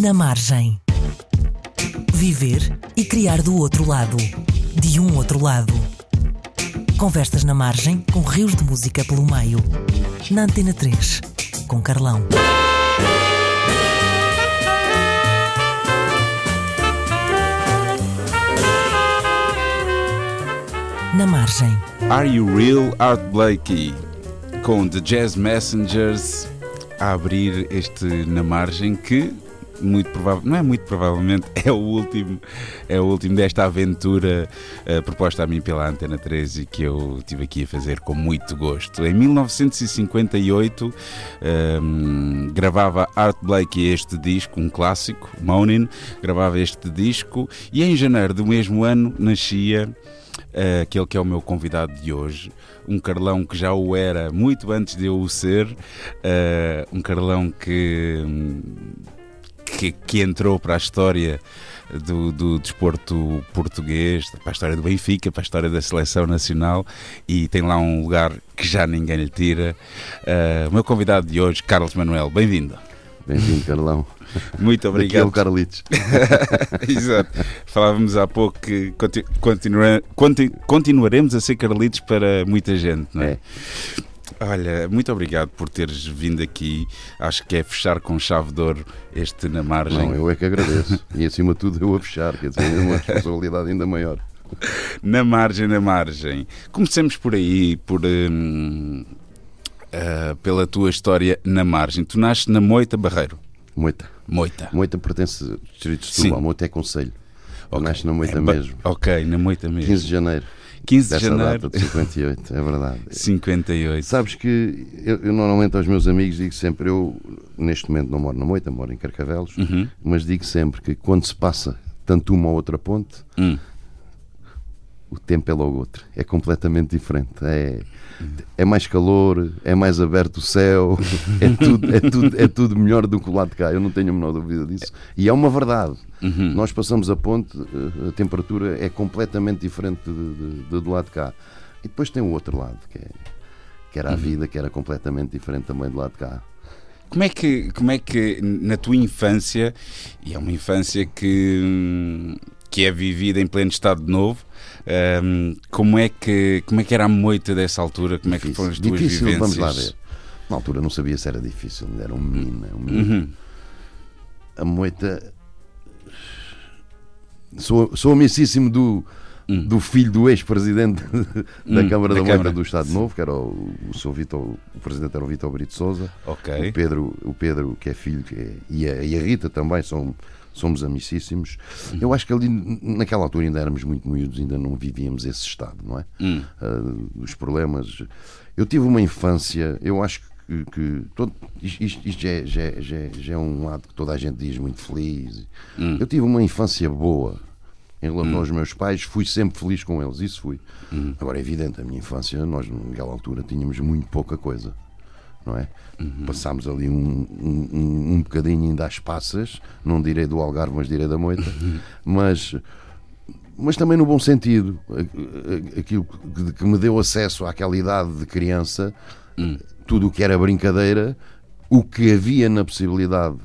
Na margem. Viver e criar do outro lado. De um outro lado. Conversas na margem com rios de música pelo meio. Na Antena 3, com Carlão. Na margem. Are You Real Art Blakey com The Jazz Messengers a abrir este na margem que muito provável, não é muito provavelmente, é o último, é o último desta aventura uh, proposta a mim pela Antena 13 que eu tive aqui a fazer com muito gosto. Em 1958 um, ehm, gravava Art Blakey este disco, um clássico, Moaning, gravava este disco e em janeiro do mesmo ano nascia uh, aquele que é o meu convidado de hoje, um Carlão que já o era muito antes de eu o ser, uh, um Carlão que, que, que, entrou para a história do, do desporto português, para a história do Benfica, para a história da seleção nacional e tem lá um lugar que já ninguém lhe tira. Uh, o meu convidado de hoje, Carlos Manuel, bem-vindo. Bem-vindo, Carlão. Muito obrigado. Aqui é o Carlitos. Exato. Falávamos há pouco que continua, continuaremos a ser Carlitos para muita gente, não é? é? Olha, muito obrigado por teres vindo aqui. Acho que é fechar com chave de ouro este na margem. Não, eu é que agradeço. E acima de tudo eu a fechar, quer dizer, é uma responsabilidade ainda maior. Na margem, na margem. Comecemos por aí, por. Hum, uh, pela tua história na margem. Tu nasces na Moita Barreiro. Moita. Moita. Moita pertence ao Distrito de Setúbal, Moita é Conselho. Okay. Nasce na Moita é, mesmo. Ok, na Moita mesmo. 15 de janeiro. 15 de janeiro. Data de 58, é verdade. 58. Sabes que eu, eu, normalmente aos meus amigos digo sempre, eu neste momento não moro na Moita, moro em Carcavelos, uhum. mas digo sempre que quando se passa tanto uma ou outra ponte, uhum. O tempo é logo outro. É completamente diferente. É é mais calor, é mais aberto o céu, é tudo, é tudo, é tudo melhor do que o lado de cá, eu não tenho a menor dúvida disso. E é uma verdade. Uhum. Nós passamos a ponte, eh, a temperatura é completamente diferente de, de, de, do lado de cá. E depois tem o outro lado, que, é, que era a uhum. vida, que era completamente diferente também do lado de cá. Como é que, como é que na tua infância, e é uma infância que, que é vivida em pleno estado de novo, um, como, é que, como é que era a moita dessa altura? Como é que foram as tuas difícil, vivências? Vamos lá ver. Na altura não sabia se era difícil, era um menino. Um menino. Uhum. A moita. Sou, sou amicíssimo do, hum. do filho do ex-presidente da hum, Câmara da, da Moita Câmara. do Estado Novo, que era o, o, seu Vitor, o presidente era o Vitor Brito Souza. Okay. O Pedro, o Pedro, que é filho, que é, e, a, e a Rita também são somos amicíssimos. Eu acho que ali, naquela altura, ainda éramos muito miúdos, ainda não vivíamos esse estado, não é? Uh, os problemas. Eu tive uma infância, eu acho que, que todo, isto, isto já, é, já, é, já, é, já, é um lado que toda a gente diz muito feliz. Uhum. Eu tive uma infância boa. Em relação aos meus pais, fui sempre feliz com eles, isso fui. Agora, é evidente, a minha infância, nós naquela altura tínhamos muito pouca coisa não é? Uhum. Passámos ali um, um, um bocadinho ainda às passas, não direi do Algarve, mas direi da Moita, uhum. mas, mas também no bom sentido, aquilo que, me deu acesso àquela idade de criança, uhum. tudo o que era brincadeira, o que havia na possibilidade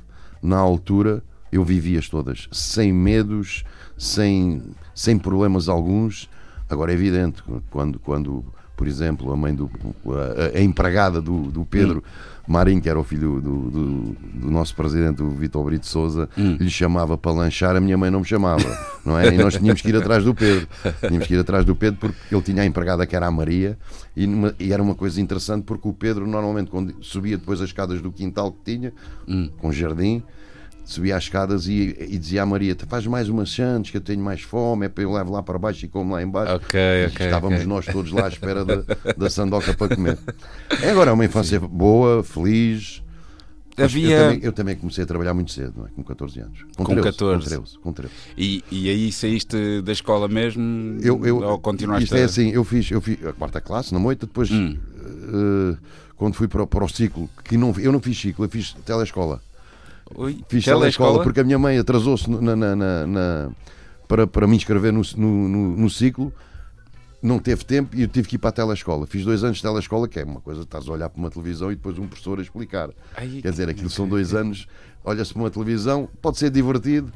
na altura, eu vivia-as todas, sem medos, sem, sem problemas alguns. Agora é evidente, quando, quando por exemplo, a mãe do. a, a empregada do, do Pedro hum. Marinho, que era o filho do, do, do nosso presidente, o Vitor Brito Souza, hum. lhe chamava para lanchar, a minha mãe não me chamava, não é? E nós tínhamos que ir atrás do Pedro. Tínhamos que ir atrás do Pedro porque ele tinha a empregada que era a Maria, e, numa, e era uma coisa interessante porque o Pedro, normalmente, quando subia depois as escadas do quintal que tinha, hum. com jardim subia as escadas e, e, dizia à Maria: faz mais umas chantes que eu tenho mais fome, é para eu levo lá para baixo e como lá embaixo. Ok, ok. Estávamos okay. nós todos lá à espera da, da sandoca para comer. É agora é uma infância Sim. boa, feliz. Havia... Eu também, eu, também, comecei a trabalhar muito cedo, não é? com 14 anos. Com, com 14. Com 13. Com 13. E, e aí saíste da escola mesmo? Eu, eu, ou continuaste isto é assim, eu fiz, eu fiz a quarta classe na moita, depois hum. uh, quando fui para, para o ciclo, que não, eu não fiz ciclo, eu fiz telescola. Ui, Fiz telescola porque a minha mãe atrasou-se na, na, na, para, para me inscrever no, no, no, no ciclo não teve tempo e eu tive que ir para a telescola. Fiz dois anos de telescola, que é uma coisa, estás a olhar para uma televisão e depois um professor a explicar. Ai, Quer dizer, aquilo são dois anos, olha-se para uma televisão, pode ser divertido.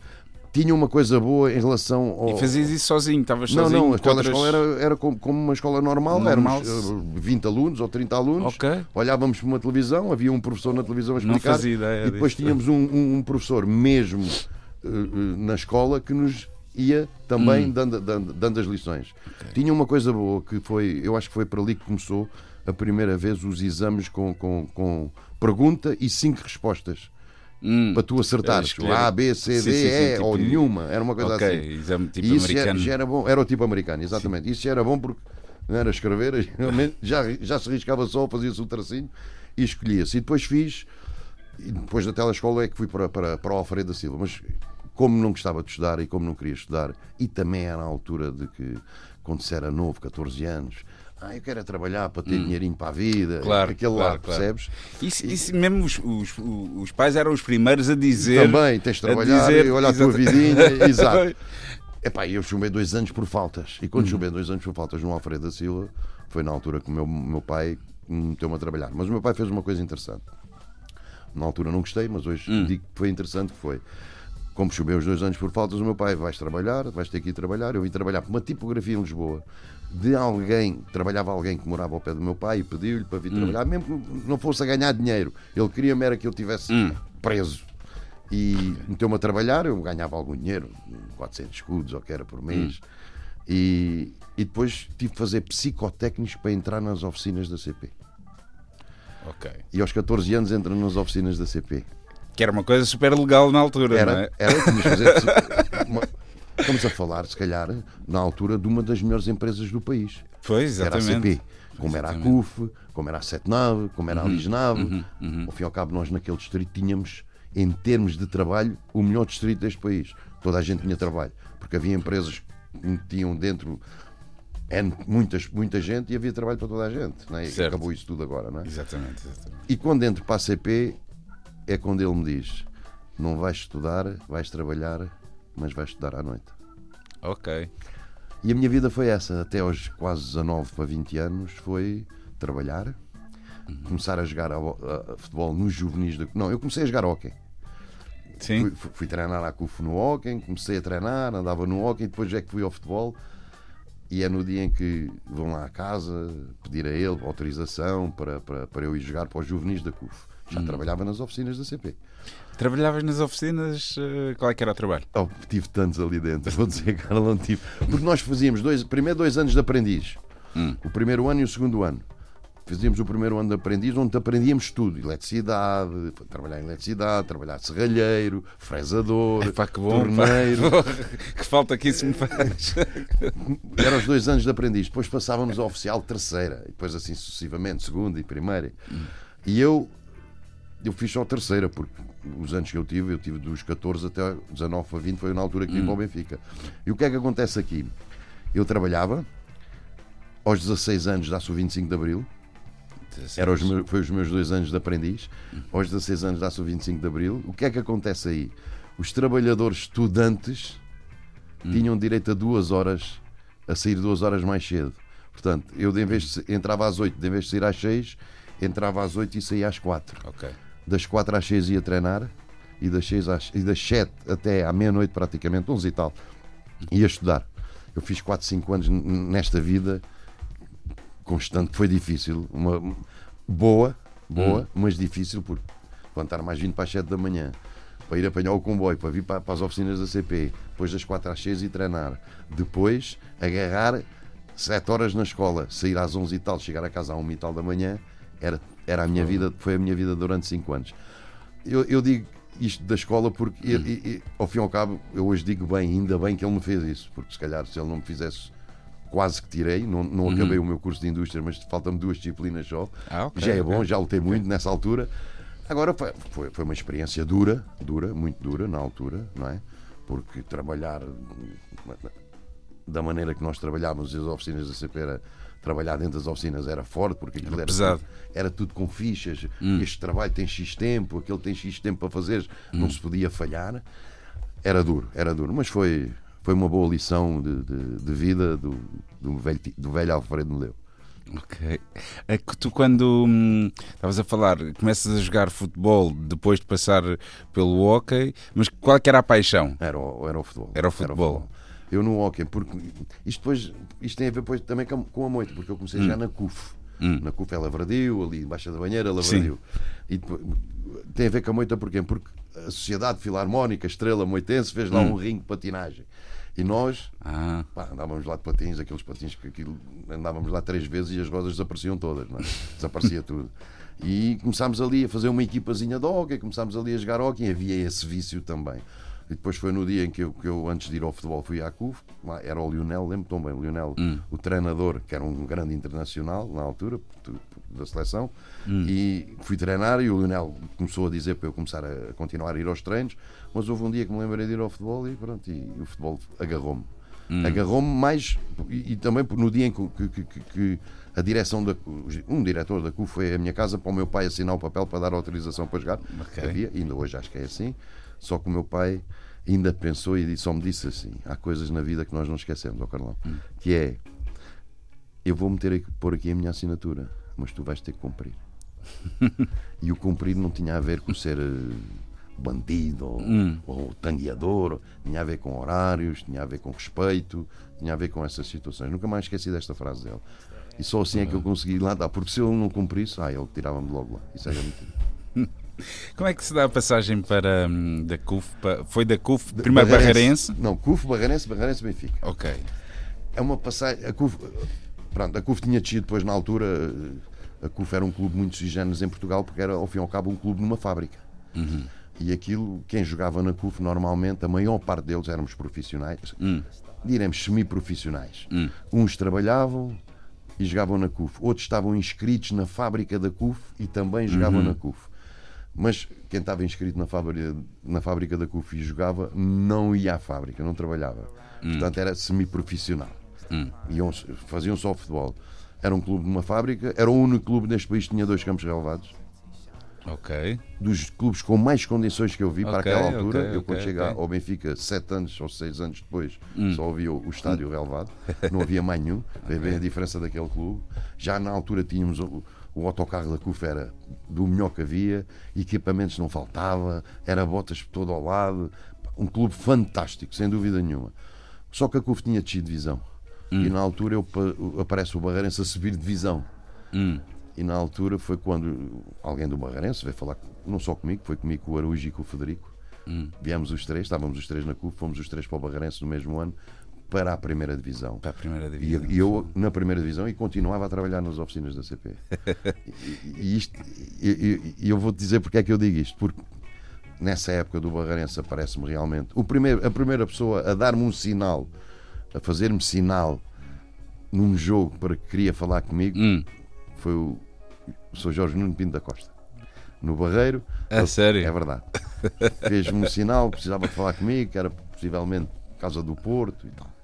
Tinha uma coisa boa em relação ao. E fazias isso sozinho, estavas Não, sozinho. não, a com outras- telescola era, era como, como uma escola normal, Normal. éramos eh, 20 alunos ou 30 alunos, Ok. olhávamos para uma televisão, havia um professor na televisão a Não explicar, fazia ideia e depois disto. tínhamos um, um- um professor mesmo eh, na escola que nos ia também Hum. dando, dando, dando as lições. Tinha uma coisa boa que foi, eu acho que foi para ali que começou a primeira vez os exames com, com, com pergunta e cinco respostas. Hum. Para tu acertares escolher- A, B, C, Sim, D, sim, sim, E tipo- ou nenhuma. Era uma coisa Ok, assim. exame tipo E isso já, americano. já era bom, era o tipo americano, exatamente. Isso já era bom porque não era escrever, já, já se riscava só, fazia-se o tracinho e escolhia-se. E depois fiz, e depois da telescola é que fui para, para, para o Alfredo da Silva, mas como não gostava de estudar e como não queria estudar, e também era a altura de que, quando se era novo, 14 anos, ah, eu quero é trabalhar para ter dinheirinho para a vida, Hum. Claro, aquele claro, lado, claro. percebes? Isso, isso mesmo os, os, os pais eram os primeiros a dizer. Também tens de trabalhar, dizer- e olha a tua vidinha, exato. Epá, eu chumbei dois anos por faltas. E quando chumbei dois anos por faltas no Alfredo da Silva, foi na altura que o meu, meu pai me meteu-me a trabalhar. Mas o meu pai fez uma coisa interessante. Na altura não gostei, mas hoje digo que foi interessante que foi. Como chumbei os dois anos por faltas, o meu pai vais trabalhar, vais ter que ir trabalhar. Eu vim trabalhar para uma tipografia em Lisboa de alguém, trabalhava alguém que morava ao pé do meu pai e pediu-lhe para vir trabalhar, mesmo que não fosse a ganhar dinheiro. Ele queria-me era que eu tivesse preso. E meteu-me a trabalhar, eu ganhava algum dinheiro, 400 escudos ou que era por mês. E, e depois tive que fazer psicotécnicos para entrar nas oficinas da CP. E aos 14 anos entro nas oficinas da CP. Que era uma coisa super legal na altura, não Era, é? era tinhas de fazer. Estamos a falar, se calhar, na altura de uma das melhores empresas do país. Pois, que Era a exatamente. CP. Como era a Exatamente. Uhum, CUF, como era a Setnave, como era a Lisnave. Ao fim e ao cabo, nós naquele distrito tínhamos, em termos de trabalho, o melhor distrito deste país. Toda a gente tinha trabalho. Porque havia empresas que tinham dentro N- muitas, muita gente e havia trabalho para toda a gente. Não é? E acabou isso tudo agora, não é? Exatamente, exatamente. E quando entro para a CP é quando ele me diz: não vais estudar, vais trabalhar, mas vais estudar à noite. Ok. E a minha vida foi essa, até aos quase 19 para 20 anos, foi trabalhar, começar a jogar a, a- a futebol nos juvenis. Da... Não, eu comecei a jogar hóquei. Sim. Fui, fui- fui treinar à CUF no hóquei, comecei a treinar, andava no hóquei, depois é que fui ao futebol. E é no dia em que vão lá à casa pedir a ele autorização para, para, para eu ir jogar para os juvenis da CUF. Já trabalhava nas oficinas da CP. Trabalhavas nas oficinas, eh, qual é que era o trabalho? Oh, tive tantos ali dentro, vou dizer, cara, não tive. Porque nós fazíamos dois, primeiro dois anos de aprendiz. O primeiro ano e o segundo ano. Fazíamos o primeiro ano de aprendiz, onde aprendíamos tudo: eletricidade, trabalhar em eletricidade, trabalhar serralheiro, fresador, Epá, que bom. pá. torneiro. que falta que isso me faz. Eram os dois anos de aprendiz. Depois passávamos ao oficial terceira, e depois assim sucessivamente, segunda e primeira. E eu, eu fiz só a terceira, porque os anos que eu tive, eu tive dos 14 até 19 a 20, foi na altura que vim para o Benfica. E o que é que acontece aqui? Eu trabalhava, aos 16 anos dá-se o 25 de Abril, era os meus, foi os meus dois anos de aprendiz. Aos 16 anos dá-se o 25 de Abril. O que é que acontece aí? Os trabalhadores estudantes tinham direito a duas horas, a sair duas horas mais cedo. Portanto, eu de vez de, entrava às 8, de vez de sair às 6, entrava às 8 e saía às 4. Ok. Das 4 às 6 ia treinar e das, 6 às, e das 7 até à meia-noite, praticamente, 11 e tal, ia estudar. Eu fiz 4, 5 anos nesta vida constante, foi difícil. Uma, boa, boa, mas difícil, porque levantar mais 20 para as 7 da manhã, para ir apanhar o comboio, para vir para, para as oficinas da CP, depois das 4 às 6 e treinar. Depois agarrar 7 horas na escola, sair às 11 e tal, chegar a casa à 1 e tal da manhã, era, era a minha vida, foi a minha vida durante 5 anos. Eu, eu digo isto da escola porque, e, ao fim e ao cabo, eu hoje digo bem, ainda bem que ele me fez isso, porque se calhar se ele não me fizesse, quase que tirei, não, não acabei o meu curso de indústria, mas faltam-me duas disciplinas só. Ah, ok, Já é ok. bom, já lutei muito nessa altura. Agora foi, foi, foi uma experiência dura, dura, muito dura na altura, não é? Porque trabalhar da maneira que nós trabalhávamos as oficinas da CP era trabalhar dentro das oficinas era forte porque aquilo Era era, pesado. tudo, era tudo com fichas este trabalho tem X tempo, aquele tem X tempo para fazer não se podia falhar era duro, era duro, mas foi foi uma boa lição de, de, de vida do, do, velho, do velho Alfredo Meleu. Ok. É que tu, quando hum, estavas a falar, começas a jogar futebol depois de passar pelo hockey, mas qual que era a paixão? Era o, era o futebol. Era o futebol. Era o futebol. Eu no hockey, porque isto, depois, isto tem a ver depois, também com, a moita, porque eu comecei hum. já na CUF. Hum. Na CUF é Lavradio, ali embaixo da banheira, Lavradio. E depois, tem a ver com a moita porquê? Porque a Sociedade Filarmónica Estrela Moitense fez lá hum. um ringue de patinagem. E nós ah. pá, andávamos lá de patins, aqueles patins que aquilo, andávamos lá três vezes e as rodas desapareciam todas, é? desaparecia tudo. E começámos ali a fazer uma equipazinha de hockey, começámos ali a jogar hockey, havia esse vício também. E depois foi no dia em que eu, que eu antes de ir ao futebol, fui à CUF, lá era o Lionel, lembro tão bem, o Lionel, hum. o treinador, que era um grande internacional na altura, da seleção, hum. e fui treinar e o Lionel começou a dizer para eu começar a continuar a ir aos treinos, mas houve um dia que me lembrei de ir ao futebol e pronto, e o futebol agarrou-me. Hum. Agarrou-me mais, e, e, também no dia em que, que, que, que a direção da um diretor da CUF foi à minha casa para o meu pai assinar o papel para dar autorização para jogar. Okay. Havia, ainda hoje acho que é assim. Só que o meu pai ainda pensou e só me disse assim: há coisas na vida que nós não esquecemos, ó Carlão, hum. que é eu vou meter pôr aqui a minha assinatura, mas tu vais ter que cumprir. e o cumprir não tinha a ver com ser eh, bandido ou, hum. ou tangueador, tinha a ver com horários, tinha a ver com respeito, tinha a ver com essas situações. Nunca mais esqueci desta frase dele. E só assim é que eu consegui lá dar, porque se eu não cumprisse, ah, ele tirava-me logo lá. Isso era mentira. Como é que se dá a passagem para hum, da CUF? Para, foi da CUF, primeiro Barreirense? Não, CUF, Barreirense, Barreirense, Benfica. Ok. É uma passagem. A CUF, pronto, a CUF tinha descido depois na altura. A CUF era um clube muito sugêneres em Portugal porque era, ao fim e ao cabo, um clube numa fábrica. Uhum. E aquilo, quem jogava na CUF, normalmente, a maior parte deles éramos profissionais, hum. diremos semi-profissionais. Hum. Uns trabalhavam e jogavam na CUF, outros estavam inscritos na fábrica da CUF e também jogavam uhum. na CUF. Mas quem estava inscrito na fábrica, na fábrica da CUF e jogava não ia à fábrica, não trabalhava. Hum. Portanto, era semi-profissional. Hum. Iam, faziam só futebol. Era um clube de uma fábrica, era o único clube neste país que tinha dois campos relevados. Ok. Dos clubes com mais condições que eu vi okay, para aquela altura, okay, eu quando okay, chegar ao Benfica, sete anos ou seis anos depois, hum. só havia o, estádio relevado, não havia mais nenhum. Vê bem a diferença daquele clube. Já na altura tínhamos o, o autocarro da CUF era do melhor que havia, equipamentos não faltava, era botas por todo ao lado, um clube fantástico, sem dúvida nenhuma. Só que a CUF tinha descido divisão. Hum. E na altura eu, aparece o Barreirense a subir divisão. Hum. E na altura foi quando alguém do Barreirense veio falar, não só comigo, foi comigo com o Araújo e com o Federico. Hum. Viemos os três, estávamos os três na CUF, fomos os três para o Barreirense no mesmo ano para a primeira divisão. Para a primeira divisão. E, eu na primeira divisão e continuava a trabalhar nas oficinas da CP. e, isto, e, e eu vou te dizer porque é que eu digo isto. Porque nessa época do Barreirense aparece-me realmente o primeiro, a primeira pessoa a dar-me um sinal, a fazer-me sinal num jogo para que queria falar comigo hum. foi o, o Sr. Jorge Nuno Pinto da Costa. No Barreiro. É sério? É verdade. Fez-me um sinal, precisava de falar comigo, que era possivelmente causa do Porto e tal.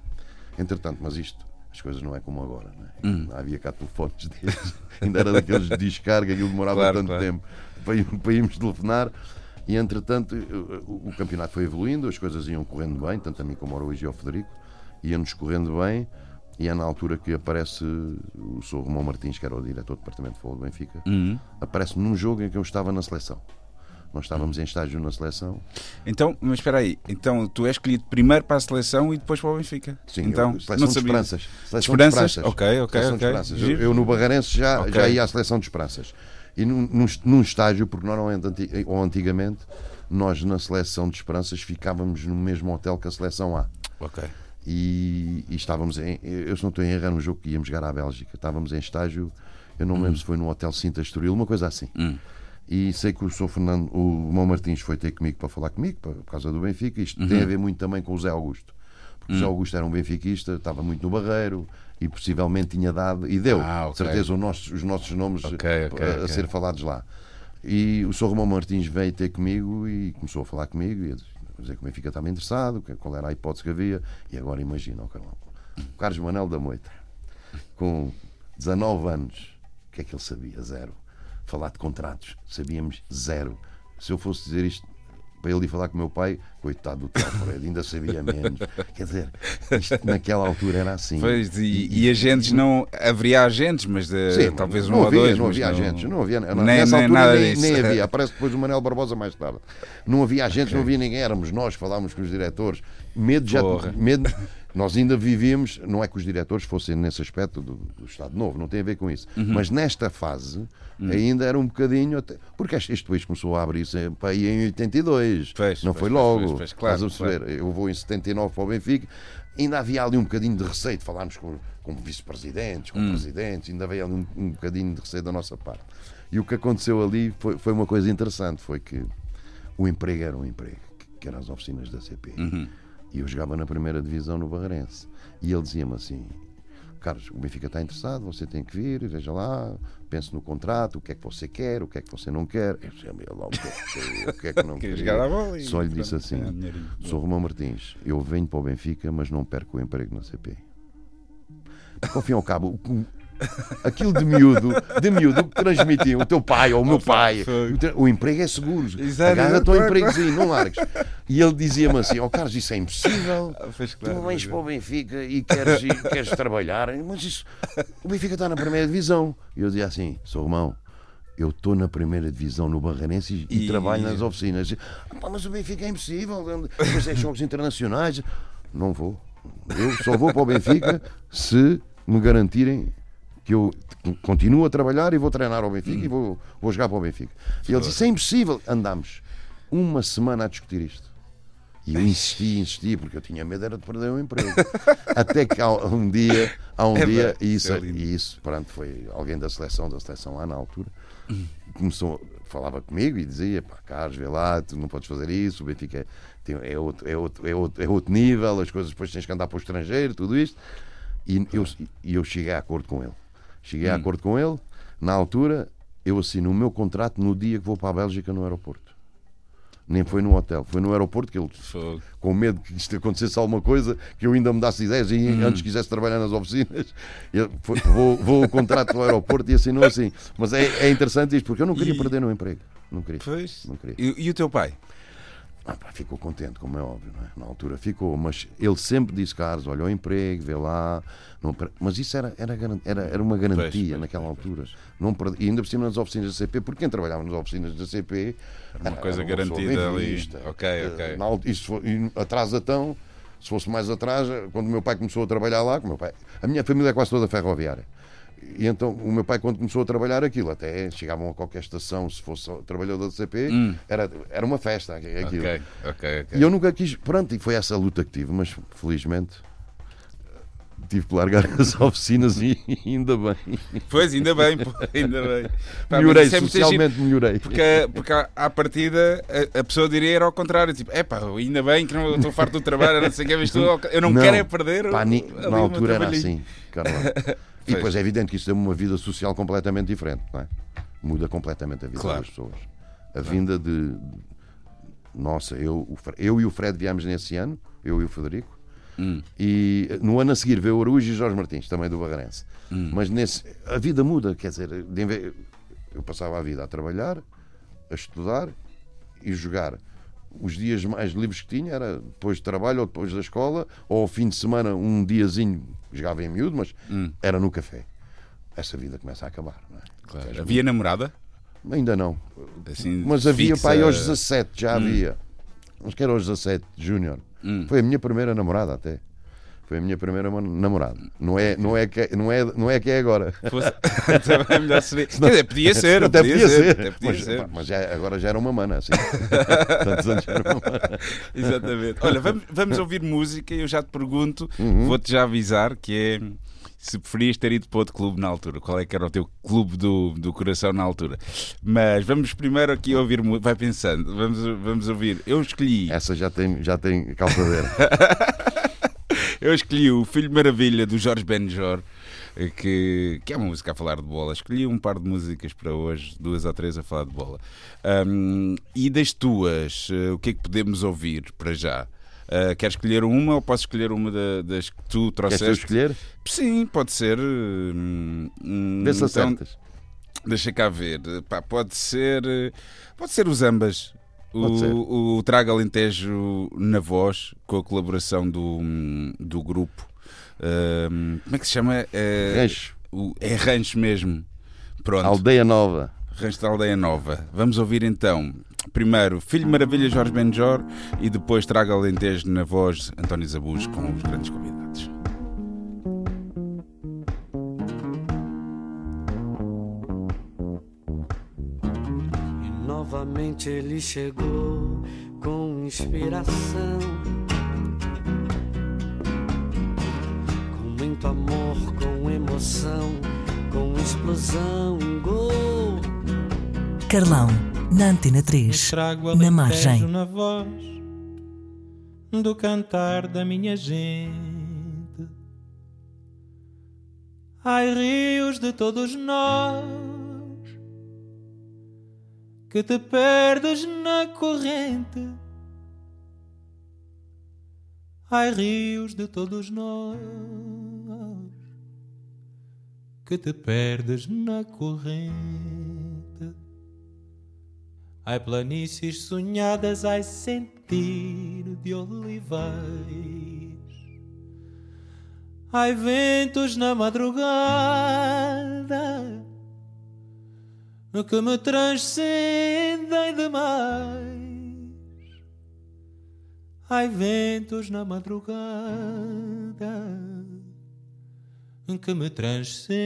Entretanto, mas isto, as coisas não é como agora, não, é? hum. não havia cá telefones deles, ainda era daqueles de descarga, aquilo demorava claro, tanto claro. tempo para, para irmos telefonar. E entretanto, o, o, campeonato foi evoluindo, as coisas iam correndo bem, tanto a mim como ao Hoje e ao Federico, ia-nos correndo bem. E é na altura que aparece o Sr. Romão Martins, que era o diretor do departamento de futebol do Benfica, uhum. aparece-me num jogo em que eu estava na seleção. Nós estávamos em estágio na seleção. Então, mas espera aí, então tu és escolhido primeiro para a seleção e depois para o Benfica? Sim, então, eu, seleção de esperanças. Seleção esperanças? De esperanças. Ok, ok, ok. Eu, eu, no Barreirense já, okay. já ia à seleção de esperanças. E num, num, num estágio, porque normalmente, ou antigamente, nós na seleção de esperanças ficávamos no mesmo hotel que a seleção A. Ok. E, e, estávamos em. Eu, se não estou erro, era um jogo que íamos jogar à Bélgica. Estávamos em estágio, eu não hum. lembro se foi no Hotel Cinta Estoril, uma coisa assim. Hum. E sei que o Sr. Fernando, o Mão Martins foi ter comigo para falar comigo, por causa do Benfica. Isto uhum. tem a ver muito também com o Zé Augusto. Porque uhum. o Zé hum. Augusto era um benfiquista, estava muito no Barreiro e possivelmente tinha dado, e deu, ah, okay. certeza, nosso, os nossos nomes okay, okay, a, a ser falados lá. E o Sr. Romão Martins veio ter comigo e começou a falar comigo e a dizer que o Benfica estava interessado, qual era a hipótese que havia. E agora imagina, Carlão, o Carlos Manel da Moita, com 19 anos, o que é que ele sabia? Zero falar de contratos, sabíamos zero. Se eu fosse dizer isto, para ele ir falar com o meu pai, coitado do Telfred, ainda sabia menos. Quer dizer, isto naquela altura era assim. Pois, e, e agentes não. Haveria agentes, mas de, Sim, talvez um não ou havia, dois. não havia agentes, não havia. Nem- nessa nem altura nada nem, disso. nem havia. Aparece depois o Manuel Barbosa mais tarde. Não havia agentes, não havia ninguém, éramos nós, falávamos com os diretores. Medo já. Porra. Medo, nós ainda vivíamos, não é que os diretores fossem nesse aspecto do, do Estado Novo, não tem a ver com isso. Uhum. Mas nesta fase ainda era um bocadinho. Até, porque este, país começou a abrir-se em 82. Pois, não pois, foi logo. pois, claro, perceber? Eu vou em 79 para o Benfica. Ainda havia ali um bocadinho de receio de falarmos com, com vice-presidentes, Hum. com presidentes, ainda havia ali um, um bocadinho de receio da nossa parte. E o que aconteceu ali foi, foi uma coisa interessante: foi que o emprego era um emprego, que, que eram as oficinas da CP. Uhum. E eu jogava na primeira divisão no Barreirense. E ele dizia-me assim: Carlos, o Benfica está interessado, você tem que vir, veja lá, pense no contrato, o que é que você quer, o que é que você não quer. Eu sabia lá o que é que, o que, é que não e Só lhe disse assim: dinheirinho. Sou Romão Martins, eu venho para o Benfica, mas não perco o emprego na CP. Porque, ao fim e ao cabo, o- aquilo de miúdo, de miúdo, que transmitiam o teu pai ou o meu pai, o, emprego é seguro. Agarra-te ao empregozinho, não largues. E ele dizia-me assim: Ó Carlos, isso é impossível. Ah, claro, tu vens para o Benfica e queres, e queres trabalhar, mas isso, o Benfica está na primeira divisão. E eu dizia assim: Sou Romão, eu estou na primeira divisão no Barreirense e, e trabalho nas oficinas. "Ah, mas o Benfica é impossível, depois é jogos internacionais. Não vou. Eu só vou para o Benfica se me garantirem que eu continuo a trabalhar e vou treinar ao Benfica e vou, vou jogar para o Benfica. E ele disse: Isso é impossível. Andámos uma semana a discutir isto. E eu insisti, insisti, porque eu tinha medo era de perder o emprego. Até que há um dia, há um É dia, e isso, é e isso pronto, foi alguém da seleção, da seleção lá na altura, começou, falava comigo e dizia, pá, Carlos, vê lá, tu não podes fazer isso, o Benfica é, é, outro, é, outro, é, outro, é outro nível, as coisas depois tens que andar para o estrangeiro, tudo isto. E eu, e eu cheguei a acordo com ele. Cheguei a acordo com ele, na altura, eu assino o meu contrato no dia que vou para a Bélgica no aeroporto. Nem foi no hotel, foi no aeroporto que ele Fogo. com medo que isto acontecesse alguma coisa, que eu ainda me dasse ideias e antes quisesse trabalhar nas oficinas, eu foi- vou, vou ao contrato do aeroporto e assinou assim. Mas é, é interessante isto, porque eu não queria E- perder no emprego. Não queria. Pois. Não queria. E, e o teu pai? Ah, pá, ficou contente, como é óbvio, é? na altura ficou, mas ele sempre disse, Carlos, olha o emprego, vê lá. Não Mas isso era, era, era, era uma garantia Pois, pois, naquela pois, altura. Não E ainda por cima nas oficinas da CP, porque quem trabalhava nas oficinas da CP Uma coisa era pessoa garantida bem ali. vista. Ok, Eh, ok. na isso foi- atrás então, se fosse mais atrás, quando o meu pai começou a trabalhar lá, meu pai, a minha família é quase toda ferroviária. E então o meu pai, quando começou a trabalhar aquilo, até chegavam a qualquer estação, se fosse trabalhador da CP, era, era uma festa aquilo. Ok, ok, ok. E eu nunca quis. Pronto, e foi essa luta que tive, mas felizmente tive que largar as oficinas e ainda bem. Pois, ainda bem, pô, ainda bem. Pá, melhorei, é socialmente melhorei. Porque, porque à- à partida a, a pessoa diria era ao contrário, tipo, é pá, ainda bem que não estou farto do trabalho, não sei o que, mas estou, eu não, quero é perder. pá, ni- na altura era assim, Carla. E Pois. depois é evidente que isso deu-me uma vida social completamente diferente, não é? Muda completamente a vida Claro. das pessoas. A vinda de. Nossa, eu, eu e o Fred viemos nesse ano, eu e o Federico. Hum. E no ano a seguir veio o Arujo e Jorge Martins, também do Barreirense. Hum. Mas nesse, a vida muda, quer dizer, de eu passava a vida a trabalhar, a estudar e jogar. Os dias mais livres que tinha era depois de trabalho ou depois da escola, ou ao fim de semana, um diazinho, jogava em miúdo, mas Hum. era no café. Essa vida começa a acabar, não é? Claro. Havia namorada? muito? Ainda não. Assim, Mas havia, fixa- pai, aos 17 já havia. Acho que era aos 17, Júnior. Hum. Foi a minha primeira namorada até. Foi a minha primeira namorada. Não é, não é, que, não é, não é que é agora. Fosse... Também é melhor saber. Quer dizer, podia ser, Até podia, ser. Até podia mas, ser. pá, mas já- agora já era uma mana, assim. Tantos anos era uma mana. Exatamente. Olha, vamos, vamos ouvir música e eu já te pergunto, Uhum. vou-te já avisar que é se preferias ter ido para outro clube na altura. Qual é que era o teu clube do, do coração na altura? Mas vamos primeiro aqui ouvir, vai pensando, vamos, vamos ouvir. Eu escolhi, Essa já tem, já tem calçadeira. eu escolhi o Filho Maravilha do Jorge Benjor. Que, que é uma música a falar de bola. Escolhi um par de músicas para hoje, duas ou três a falar de bola. Ahm, e das tuas, eh, o que é que podemos ouvir para já? Uh, queres escolher uma ou posso escolher uma da- das que tu Queres tu trouxeste? escolher? Sim, pode ser. hum, hum, Vê se então, acertas. deixa cá ver. Pá, pode ser. eh, Pode ser os ambas. O, o Traga Alentejo na voz, com a colaboração do, do grupo. Uh, como é que se chama? Uh, rancho. O, é Rancho mesmo. Pronto. Aldeia Nova. Rancho da Aldeia Nova. Vamos ouvir então. Primeiro, Filho Maravilha Jorge Benjor e depois Traga Alentejo na voz António Zabuz com os grandes convidados. Novamente ele chegou com inspiração. Com muito amor, com emoção, com explosão, gol. Carlão, na Antena 3, na margem. na voz do cantar da minha gente. Ai, rios de todos nós que te perdes na corrente. Ai, rios de todos nós que te perdes na corrente. Ai, planícies sonhadas, ai, sentir de olivais. Ai, ventos na madrugada que me transcendem demais. Ai, ventos na madrugada que me transcendem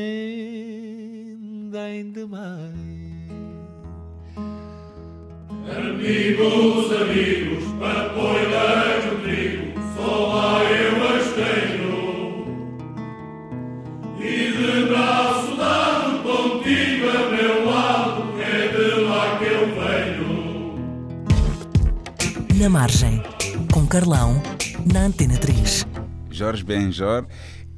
demais. Amigos, amigos, no trigo, só lá eu as tenho. Na margem, com Carlão, na Antena 3. Jorge Benjor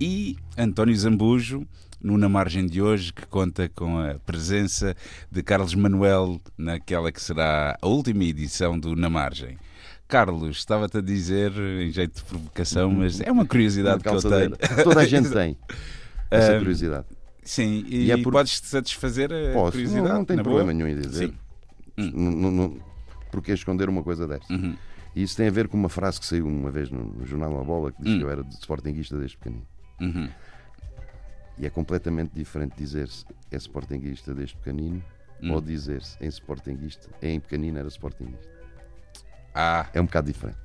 e António Zambujo no Na Margem de hoje, que conta com a presença de Carlos Manuel naquela que será a última edição do Na Margem. Carlos, estava-te a dizer, em jeito de provocação, mas é uma curiosidade que eu tenho. Toda a gente tem essa curiosidade. Sim, e, e é por... podes-te satisfazer a Posso. curiosidade? Não, não tenho problema boa? nenhum em dizer. Sim. Não, não, não, porque esconder uma coisa desta? Uhum. E isso tem a ver com uma frase que saiu uma vez no, no Jornal da Bola, que diz Hum. que eu era de Sportingista desde pequenino. Uhum. E é completamente diferente dizer-se é Sportingista desde pequenino Hum. ou dizer-se em Sportingista, em pequenino era Sportingista. Ah, É um bocado diferente.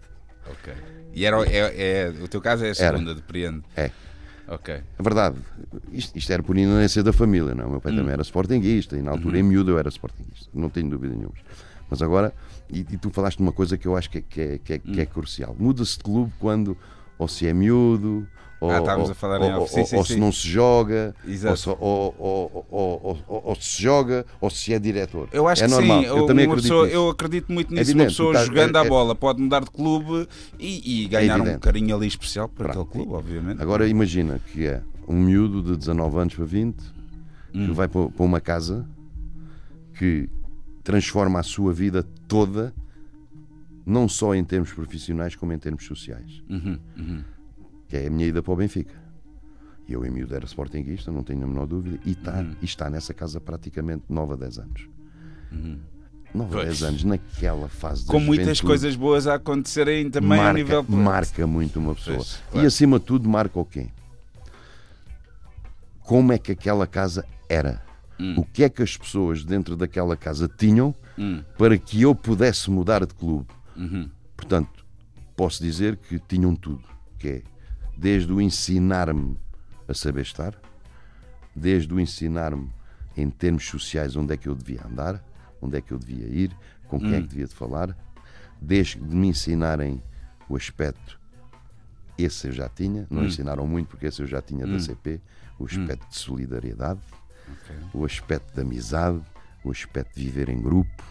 ok. E era, é, é- o teu caso é a segunda, depreendo. É. Ok. É verdade, isto, isto era por inércia da família, não? é? O meu pai Hum. também era Sportingista e na altura, em Uhum. miúdo, eu era Sportingista, não tenho dúvida nenhuma. Mas agora, e, e tu falaste de uma coisa que eu acho que é, que é, que é, que Hum. é crucial: muda-se de clube quando ou se é miúdo. Ou, Ah, estávamos a falar em ou, off. Sim, ou- sim, ou sim. se não se joga, ou se, ou, se joga, ou se é diretor. Eu acho é que normal. sim, eu também uma acredito pessoa- eu acredito muito É nisso. uma evidente, pessoa tu tá- jogando é- a é- bola pode mudar de clube e, e ganhar um carinho ali especial aquele Pronto. clube, obviamente. Agora imagina que é um miúdo de 19 anos para 20 Hum. que vai para para uma casa que transforma a sua vida toda, não só em termos profissionais, como em termos sociais. Uhum, uhum. Que é a minha ida para o Benfica. E Eu, em miúdo, era sportinguista, não tenho a menor dúvida, e está, Uhum. e está nessa casa praticamente 9 a 10 anos. 9 a Pois. 10 anos, naquela fase Com muitas coisas boas a acontecerem também marca, a nível. marca muito uma pessoa. Pois, E claro. acima de tudo, marca o quê? Como é que aquela casa era? Hum. O que é que as pessoas dentro daquela casa tinham Hum, para que eu pudesse mudar de clube? uhum, Portanto, posso dizer que tinham tudo, que é desde o ensinar-me a saber estar, desde o ensinar-me em termos sociais onde é que eu devia andar, onde é que eu devia ir, com quem é que devia de falar, desde de me ensinarem o aspecto, esse eu já tinha, não ensinaram muito porque esse eu já tinha da CP, o aspecto de solidariedade, o aspecto de amizade, o aspecto de viver em grupo,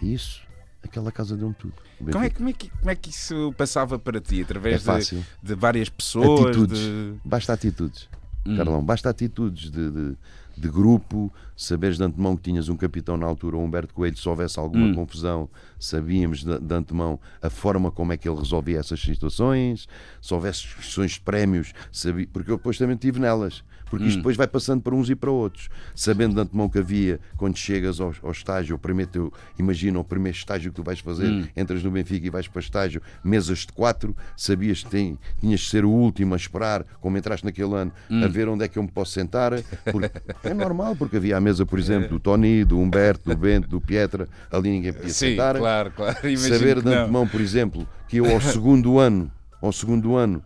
isso, aquela casa deu-me tudo. Como é, como, é que, como é que isso passava para ti? É Através de, fácil. de várias pessoas? atitudes. de- Basta atitudes. Hum. Carlão, basta atitudes de, de- de grupo, saberes de antemão que tinhas um capitão na altura, o Humberto Coelho, se houvesse alguma Hum. confusão, sabíamos de, de antemão a forma como é que ele resolvia essas situações, se houvesse questões de prémios, sabia, porque eu depois também estive nelas. Porque Hum. isto depois vai passando para uns e para outros. Sabendo de antemão que havia, quando chegas ao, ao estágio, o primeiro teu, imagina o primeiro estágio que tu vais fazer, Hum. entras no Benfica e vais para estágio, mesas de quatro, sabias que tem- tinhas de ser o último a esperar, como entraste naquele ano, Hum. a ver onde é que eu me posso sentar. Porque é normal, porque havia a mesa, por exemplo, do Tony, do Humberto, do Bento, do Pietra, ali ninguém podia Sim, sentar. claro, claro. Imagino Saber de antemão, por exemplo, que eu ao segundo ano, ao segundo ano,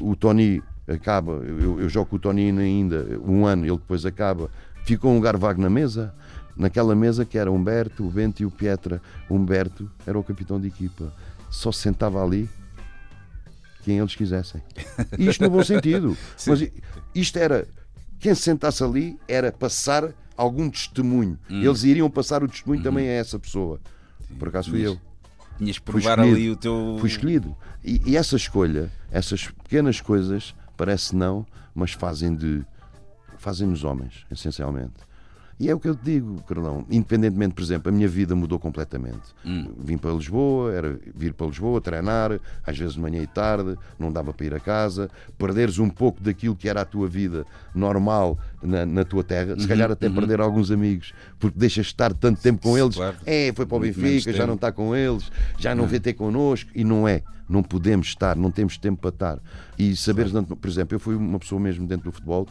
o Tony acaba, eu, eu jogo com o Tony ainda um ano, ele depois acaba, ficou um lugar vago na mesa, naquela mesa que era Humberto, o Bento e o Pietra. Humberto era o capitão de equipa, só se sentava ali quem eles quisessem. Isto no bom sentido. Mas isto era, quem se sentasse ali era passar algum testemunho. Hum. Eles iriam passar o testemunho Uhum. também a essa pessoa. Por acaso fui eu. Tinhas que Fui provar ali o teu. Fui escolhido. E, e essa escolha, essas pequenas coisas, parece não, mas fazem de. fazem-nos homens, essencialmente. E é o que eu te digo, Carlão. Independentemente, por exemplo, a minha vida mudou completamente. Vim para Lisboa, era vir para Lisboa, treinar, às vezes de manhã e tarde, não dava para ir a casa. Perderes um pouco daquilo que era a tua vida normal na, na tua terra, se calhar até perder alguns amigos, porque deixas de estar tanto tempo com eles. Claro. É, foi para o Benfica, já não está com eles, já não vê ter connosco, e não é. Não podemos estar, não temos tempo para estar. E saberes, por exemplo, eu fui uma pessoa mesmo dentro do futebol.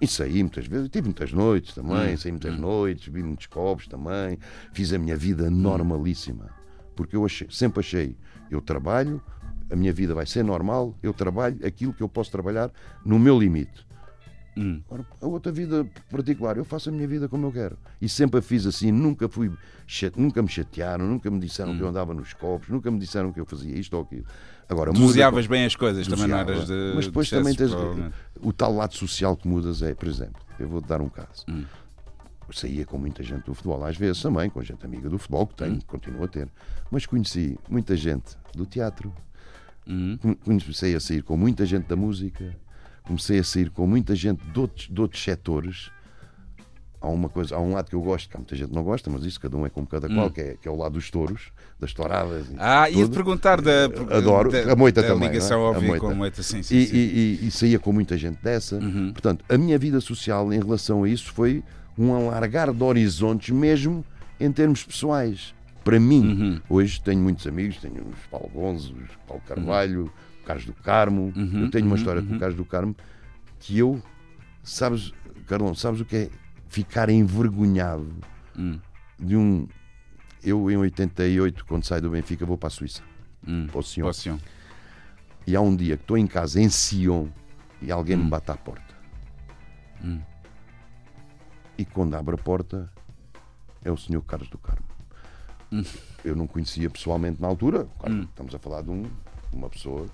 E saí muitas vezes, tive muitas noites também, saí muitas noites, vi muitos copos também, fiz a minha vida normalíssima. Porque eu achei- sempre achei, eu trabalho, a minha vida vai ser normal, eu trabalho aquilo que eu posso trabalhar no meu limite. Agora, a outra vida particular, eu faço a minha vida como eu quero. E sempre a fiz assim, nunca fui nunca me chatearam, nunca me disseram que eu andava nos copos, nunca me disseram que eu fazia isto ou aquilo. Agora, Doseavas bem as coisas, também não eras de. Mas depois de também tens o tal lado social que mudas é, por exemplo, eu vou-te dar um caso. Hum. Saía com muita gente do futebol, às vezes também, com gente amiga do futebol, que tenho, Hum. continuo a ter. Mas conheci muita gente do teatro, Hum. Come- comecei a sair com muita gente da música, comecei a sair com muita gente de outros, de outros setores. Há, uma coisa, há um lado que eu gosto, que há muita gente que não gosta, mas isso cada um é como cada qual, que é, que é o lado dos touros, das touradas. Ah, ia-te perguntar da. Adoro. da- A moita da também, ligação não é? A óbvia moita. com a moita, sim, sim. e, sim. e- e- e saía com muita gente dessa. Uhum. Portanto, a minha vida social em relação a isso foi um alargar de horizontes, mesmo em termos pessoais. Para mim, Uhum. hoje tenho muitos amigos, tenho os Paulo Gonzo, os Paulo Carvalho, o Carlos do Carmo. Uhum, Eu tenho uma uhum, história com uhum. o Carlos do Carmo que eu, sabes, Carlão, sabes o que é ficar envergonhado Hum. de um. Eu, em 88, quando saio do Benfica, vou para a Suíça, Hum. para o Sion. Poção. E há um dia que estou em casa, em Sion, e alguém me bate à porta. Hum. E quando abre a porta, é o senhor Carlos do Carmo. Hum. Eu não conhecia pessoalmente na altura. Claro, Estamos a falar de um- uma pessoa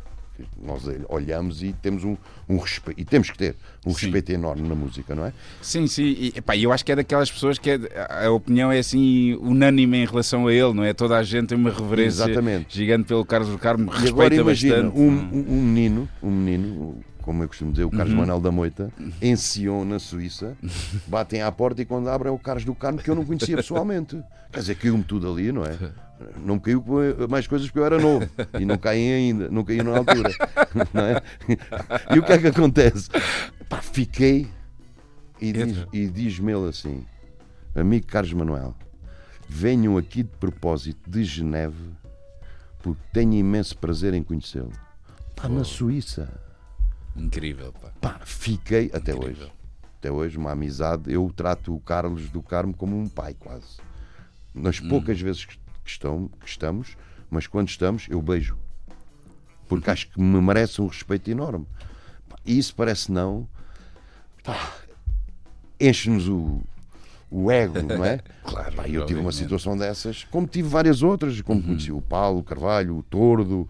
nós olhamos e temos um, um respeito. E temos que ter um Sim. respeito enorme na música, não é? Sim, sim. E, epá, eu acho que é daquelas pessoas que é- a opinião é assim unânime em relação a ele, não é? Toda a gente tem uma reverência Exatamente. gigante pelo Carlos do Carmo, E agora respeita imagina bastante. um, é? um- um menino, um menino, como eu costumo dizer, o Carlos Uhum. Manuel da Moita, em Sion, na Suíça, batem à porta e quando abre é o Carlos do Carmo que eu não conhecia pessoalmente. Quer dizer, caiu-me tudo ali, não é? Não caiu mais coisas porque eu era novo e não caem ainda, não caiu na altura. É? E o que é que acontece? Pá, fiquei e diz- e diz-me ele assim: Amigo Carlos Manuel, venham aqui de propósito de Geneve porque tenho imenso prazer em conhecê-lo. Pá, na Suíça. Incrível, pá. Pá, fiquei até Incrível. hoje. Até hoje, uma amizade. Eu trato o Carlos do Carmo como um pai, quase. Nas Hum. poucas vezes que, que estão, que estamos, mas quando estamos, eu beijo. Porque acho que me merece um respeito enorme. E isso parece não. Enche-nos o, o ego, não é? Claro, Pá, eu tive uma situação dessas, como tive várias outras, como conheci o Paulo, o Carvalho, o Tordo,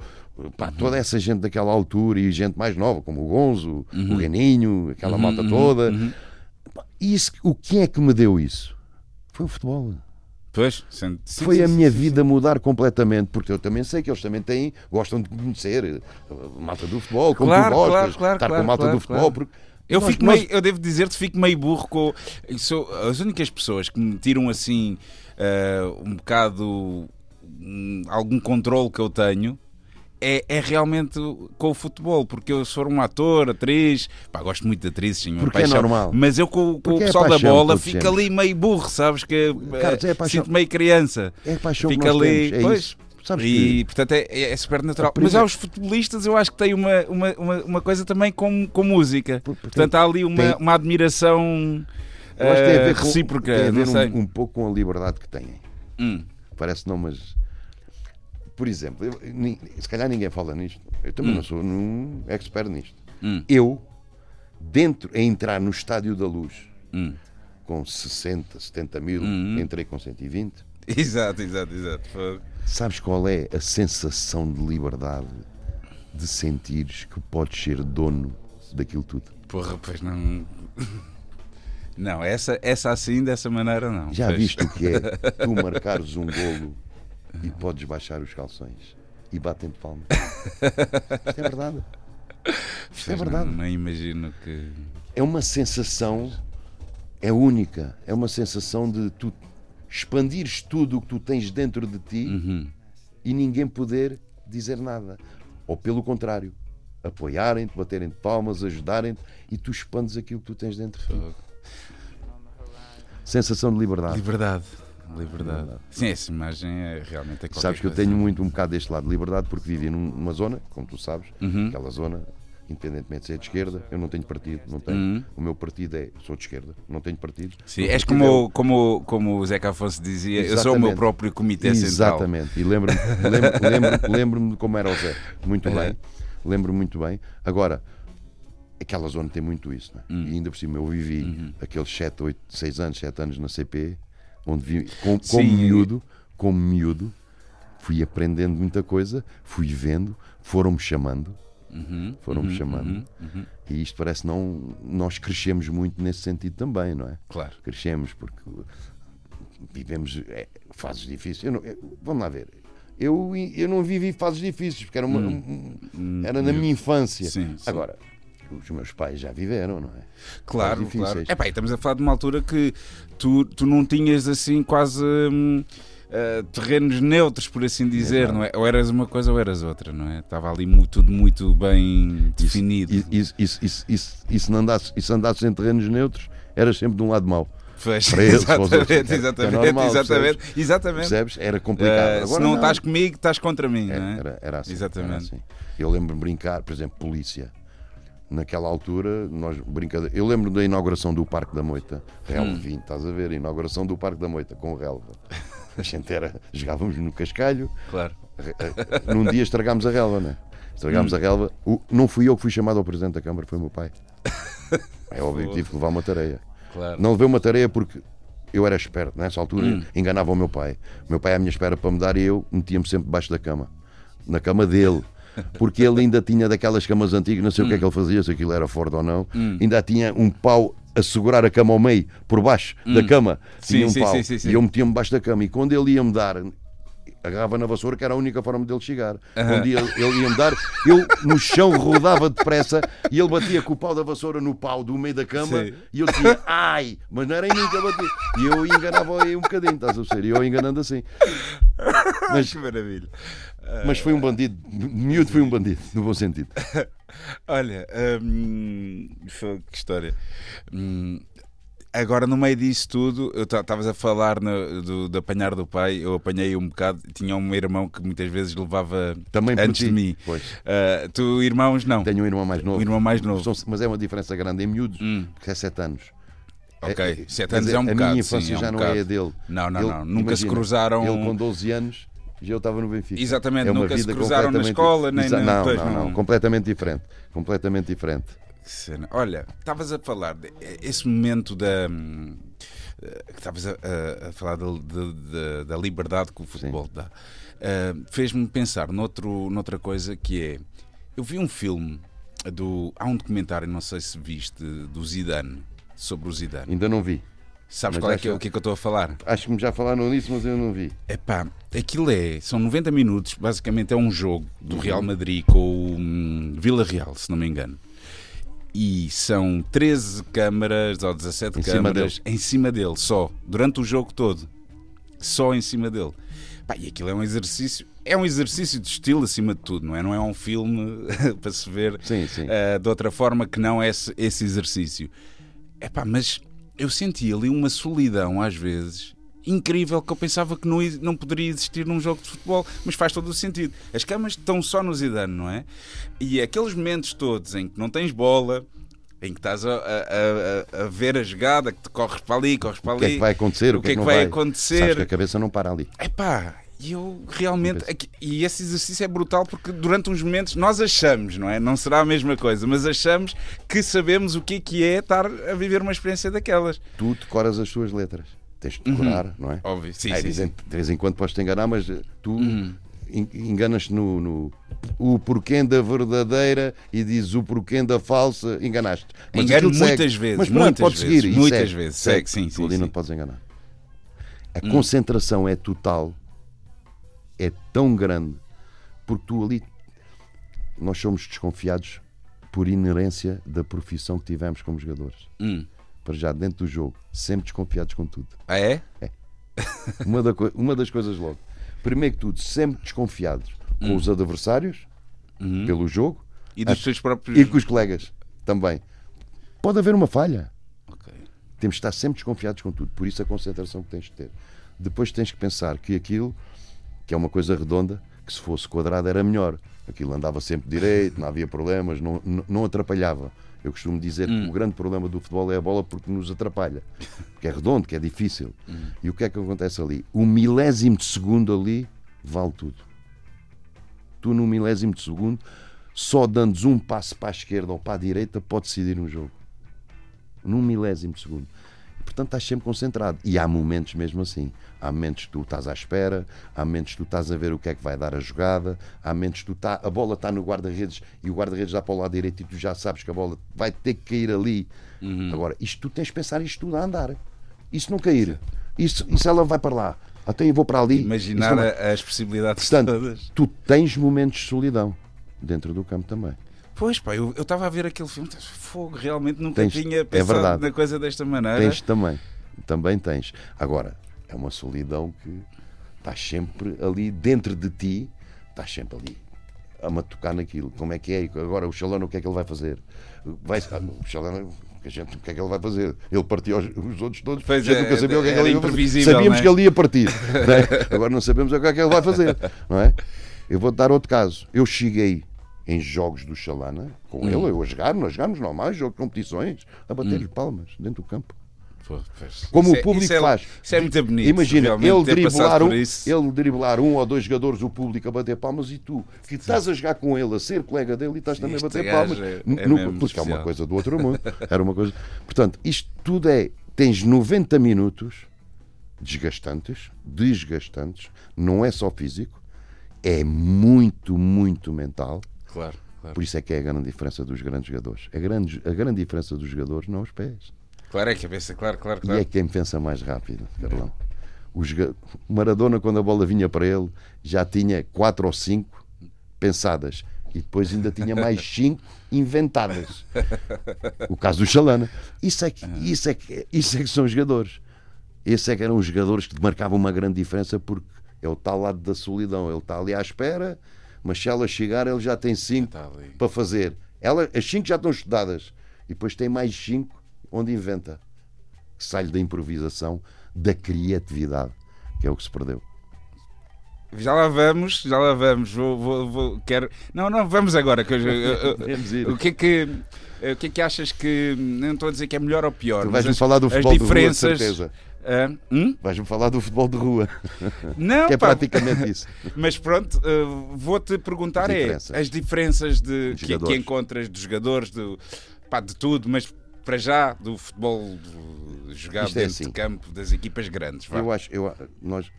pá, toda essa gente daquela altura e gente mais nova, como o Gonzo, o Reninho, aquela malta toda. Pá, Isso, o que é que me deu isso? Foi o futebol. Pois, sim, sim, Foi a minha sim, vida mudar completamente, porque eu também sei que eles também têm, gostam de conhecer uh, malta do futebol, como Claro, tu gostas, claro, claro, estar com a malta do futebol, porque Eu, Nós- fico nós- meio, eu devo dizer-te, fico meio burro com. Sou as únicas pessoas que me tiram assim ah, um bocado hum, algum controle que eu tenho. É, é realmente com o futebol, porque eu sou um ator, atriz, pá, gosto muito de atrizes, sim, Porque é paixão, normal. mas eu com, com o é pessoal da paixão, bola todos fico ali meio burro, sabes? Que eh, é paixão. sinto meio criança. É paixão nós ali, temos. É pois. isso. Sabes E que portanto é, é- é super natural. A Mas primeira- aos futebolistas eu acho que tem uma, uma, uma, uma coisa também com, com música. Por- por- Portanto há ali uma, tem- uma admiração eu acho que tem a eh, ver com, recíproca. tem a ver um, um pouco com a liberdade que têm. Hum, Parece não, mas. Por exemplo, eu- se calhar ninguém fala nisto. Eu também Hum. não sou um expert nisto. hum, Eu, dentro, a entrar no Estádio da Luz hum. com 60, 70 mil, Hum. entrei com 120. Exato, exato, exato. Sabes qual é a sensação de liberdade de sentires que podes ser dono daquilo tudo? Porra, pois não. Não, essa, essa assim, dessa maneira, não. Já Pois. viste o que é tu marcares um golo e podes baixar os calções e batem-te palmas? Isto é verdade. Isto é verdade. Não, não imagino que. É uma sensação, é única. É uma sensação de tu expandires tudo o que tu tens dentro de ti Uhum. e ninguém poder dizer nada. Ou pelo contrário, apoiarem-te, baterem-te palmas, ajudarem-te e tu expandes aquilo que tu tens dentro de ti. Sensação de liberdade. Liberdade. Liberdade. Sim, essa imagem é realmente é Sabes que eu coisa. tenho muito um bocado deste lado de liberdade porque vivi num- numa zona, como tu sabes, Uhum. aquela zona, independentemente de ser de esquerda, eu não tenho partido, não tenho. Uhum. O meu partido é, sou de esquerda, não tenho partido. Sim, és é como, como, como o Zeca Afonso dizia, eu sou o meu Exatamente. próprio comitê central. Exatamente. E lembro-me lembro, lembro, lembro de como era o Zé. Muito bem. Lembro-me muito bem. Agora, aquela zona tem muito isso. É? Hum. E ainda por cima eu vivi Uhum. aqueles 7, 8, 6 anos, 7 anos na CP, onde vi, com, como miúdo, como miúdo, fui aprendendo muita coisa, fui vendo, foram-me chamando, Uhum, foram-me uhum, chamando. uhum, uhum. E isto parece não. Nós crescemos muito nesse sentido também, não é? Claro. crescemos porque vivemos é, fases difíceis. Não- vamos lá ver. Eu, eu não vivi fases difíceis porque era, uma, um- Hum, era na minha infância. Sim, sim. Agora, os meus pais já viveram, não é? Claro, claro. Epá, e estamos a falar de uma altura que tu, tu não tinhas assim quase hum, ah, terrenos neutros, por assim dizer, não é? Ou eras uma coisa ou eras outra, não é? Estava ali mu- tudo muito bem definido. E se não andasses, e se andasses em terrenos neutros, eras sempre de um lado mau. Pois, os outros, exatamente, é- é exatamente, normal, exatamente, exatamente. Percebes? Era complicado. Agora se não não. estás comigo, estás contra mim, Era, não é? era, era assim, Exatamente. era assim. Eu lembro-me brincar, por exemplo, polícia. Naquela altura, nós brincadeira. Eu lembro da inauguração do Parque da Moita, Relva Hum. 20, estás a ver? A inauguração do Parque da Moita com Relva. A gente era, jogávamos no cascalho, Claro. eh, num dia estragámos a relva, né? Estragámos Hum. a relva. O- não fui eu que fui chamado ao Presidente da Câmara, foi o meu pai. É óbvio que tive que levar uma tareia. Claro. Não levei uma tareia porque eu era esperto. Nessa altura Hum. enganava o meu pai. O meu pai, à minha espera para me dar, e eu metia-me sempre debaixo da cama. Na cama dele. Porque ele ainda tinha daquelas camas antigas, não sei o que é que ele fazia, se aquilo era Ford ou não. Hum. Ainda tinha um pau a segurar a cama ao meio, por baixo da cama. Hum. Sim, tinha um sim, pau. sim. E eu metia-me debaixo da cama. E quando ele ia-me dar, agarrava na vassoura, que era a única forma dele chegar. Quando ele, ele ia-me dar, eu no chão rodava depressa e ele batia com o pau da vassoura no pau do meio da cama Sim. e eu dizia, ai, mas não era em mim que ele batia. E eu enganava aí um bocadinho, estás a perceber? E eu enganando assim. Mas, Que maravilha. Mas foi um bandido, miúdo foi um bandido, no bom sentido. Olha, hum, que história. Hum, agora, no meio disso tudo, eu estavas a falar no- do, de apanhar do pai. Eu apanhei um bocado. Tinha um irmão que muitas vezes levava Também antes ti. de mim. Pois. Ah, tu, irmãos, não. Tenho um irmão mais novo. Um irmão mais novo. Mas é uma diferença grande em miúdos, Hum. porque é 7 anos. Ok, É- é- sete quer anos dizer, é um A bocado, minha sim, infância é um já não bocado. é a dele. Não, não, Ele- não. Nunca se imagina, cruzaram. Ele com 12 anos já eu estava no Benfica. Exatamente, É nunca se cruzaram na escola, nem na- não, não, não, não. completamente diferente. Completamente diferente. Olha, estavas a falar de- esse momento da. hum, eh, que Estavas a, a- a falar da, da- da- da liberdade que o futebol dá. Eh, Fez-me pensar noutro, noutra coisa que é. Eu vi um filme do. Há um documentário, não sei se viste, do Zidane, sobre o Zidane. Ainda não vi. Sabes Mas qual é que é, o que é que eu estou a falar? Acho que me já falaram nisso, mas eu não vi. Epá, aquilo é, são 90 minutos, basicamente é um jogo do Real Madrid com o hum, Vila Real, se não me engano. e são 13 câmaras ou 17 Em cima câmaras em cima dele, só, durante o jogo todo. Só em cima dele. Pá, e aquilo é um exercício, é um exercício de estilo acima de tudo, não é? Não é um filme para se ver Sim, sim. eh, de outra forma que não esse, esse exercício. Epá, mas eu senti ali uma solidão às vezes incrível que eu pensava que não, não poderia existir num jogo de futebol, mas faz todo o sentido. As camas estão só no Zidane, não é? E aqueles momentos todos em que não tens bola, em que estás a, a- a- a ver a jogada, que te corres para ali, corres para O ali. que é que vai acontecer? O que é que não vai Sabes acontecer? que a cabeça não para ali. Epá, e eu realmente. Não aqui- E esse exercício é brutal porque durante uns momentos nós achamos, não é? Não será a mesma coisa, mas achamos que sabemos o que é que é estar a viver uma experiência daquelas. Tu decoras as tuas letras. Tens de decorar, não é? Óbvio, sim, é sim, evidente, de vez em quando podes te enganar, mas eh, tu Uhum. en- enganas-te no, no- o porquê da verdadeira e dizes o porquê da falsa, enganaste. Mas Engano aquilo segue. muitas vezes, Mas pronto, muitas vezes, seguir. e muitas segue, vezes, segue, sim, Tu sim, ali não sim. Hum. te podes enganar. A concentração é total, é tão grande, porque tu ali. Nós somos desconfiados por inerência da profissão que tivemos como jogadores. Hum. Para já, dentro do jogo, sempre desconfiados com tudo. Ah, é? Uma, da uma das coisas logo. Primeiro que tudo, sempre desconfiados com os adversários, pelo jogo, E dos Ah, teus próprios. e com os colegas também. Pode haver uma falha. Ok. Temos de estar sempre desconfiados com tudo. Por isso a concentração que tens de ter. Depois tens que pensar que aquilo, que é uma coisa redonda, que se fosse quadrado era melhor. Aquilo andava sempre direito, não havia problemas, não, não, atrapalhava. Eu costumo dizer que o grande problema do futebol é a bola porque nos atrapalha. Porque é redondo, que é difícil. E o que é que acontece ali? O milésimo de segundo ali vale tudo. Tu, no milésimo de segundo, só dando um passo para a esquerda ou para a direita, pode decidir um jogo. Num milésimo de segundo. Portanto, estás sempre concentrado. E há momentos mesmo assim. Há momentos que tu estás à espera, há momentos que tu estás a ver o que é que vai dar a jogada, há momentos que tu tá, a bola está no guarda-redes e o guarda-redes dá para o lado direito e tu já sabes que a bola vai ter que cair ali. Agora, isto tu tens de pensar isto tudo a andar. Isso não cair. Isso, isso ela vai para lá. Até eu vou para ali. Imaginar não as possibilidades Portanto, todas. tu tens momentos de solidão dentro do campo também. Pois pá, eu estava a ver aquele filme, fogo, realmente nunca Tens- tinha é pensado verdade. na coisa desta maneira. Tens também. Também tens. Agora, é uma solidão que estás sempre ali dentro de ti, estás sempre ali a matucar naquilo. Como é que é? Agora o Chalana, o que é que ele vai fazer? Vai, ah, o Chalana, a gente, o que é que ele vai fazer? Ele partiu os, os outros todos, Pois a gente é, nunca sabia o que é que ele ia fazer. Sabíamos é? que ele ia partir. não é? Agora não sabemos o que é que ele vai fazer. Não é? Eu vou-te dar outro caso. Eu cheguei em jogos do Chalana, com Hum. ele, eu a jogar, nós jogámos normais, jogo de competições, a bater-lhe palmas dentro do campo. Pô, Como isso o é- público é, faz. Isso é muito bonito. Imagina, ele driblar, um, ele driblar um ou dois jogadores, o público a bater palmas e tu, que estás a jogar com ele, a ser colega dele e estás também a bater palmas. é- é no- porque é uma especial. coisa do outro mundo. Era uma coisa. Portanto, isto tudo é. Tens 90 minutos desgastantes, desgastantes, não é só físico, é muito, muito mental. Claro, claro. Por isso é que é a grande diferença dos grandes jogadores. A grande, a grande diferença dos jogadores não é os pés. Claro, é a cabeça, claro, claro, E claro. é quem pensa mais rápido, Carlão. O joga- Maradona, quando a bola vinha para ele, já tinha quatro ou cinco pensadas. E depois ainda tinha mais cinco inventadas. O caso do Chalana. Isso é que, isso é que, isso é que são jogadores. Esses é que eram os jogadores que marcavam uma grande diferença porque é o tal lado da solidão. Ele está ali à espera, mas se ela chegar, ele já tem cinco ali. para fazer. Ela, as cinco já estão estudadas. E depois tem mais cinco onde inventa. Sai da improvisação, da criatividade, que é o que se perdeu. Já lá vamos, já lá vamos. Vou, vou, vou- quero... Não, não, vamos agora. Que eu- eu- eu- o que é que. O que é que achas que. Não estou a dizer que é melhor ou pior. Tu vais-me as- falar do as futebol de rua, de diferenças. certeza. Ah, hum? Vais-me falar do futebol de rua, Não, que é pá, praticamente isso. Mas pronto, uh, vou-te perguntar é, Diferenças. as diferenças de, que, que encontras dos jogadores, do, pá, de tudo, mas para já do futebol do- jogado Isto é dentro assim. de campo das equipas grandes. Vá. Eu acho, eu, nós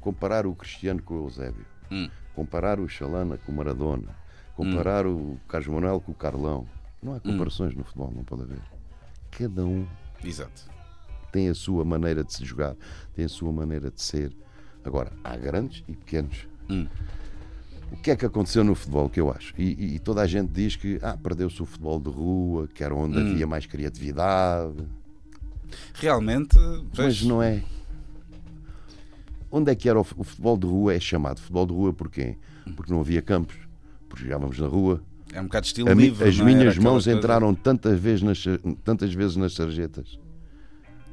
comparar o Cristiano com o Eusébio, Hum. comparar o Chalana com o Maradona, comparar o Carlos Manuel com o Carlão, não há Hum. comparações no futebol, não pode haver. Cada um Exato. Tem a sua maneira de se jogar, tem a sua maneira de ser. Agora, há grandes e pequenos. Hum. O que é que aconteceu no futebol, que eu acho? E, e- toda a gente diz que ah, perdeu-se o futebol de rua, que era onde havia mais criatividade. Realmente, pois, Mas não é. Onde é que era o, fu- o futebol de rua? É chamado futebol de rua porquê? Porque não havia campos, porque jogávamos na rua. é um bocado estilo A livre. as minhas mãos coisa- entraram tantas vezes, nas, tantas vezes nas sarjetas.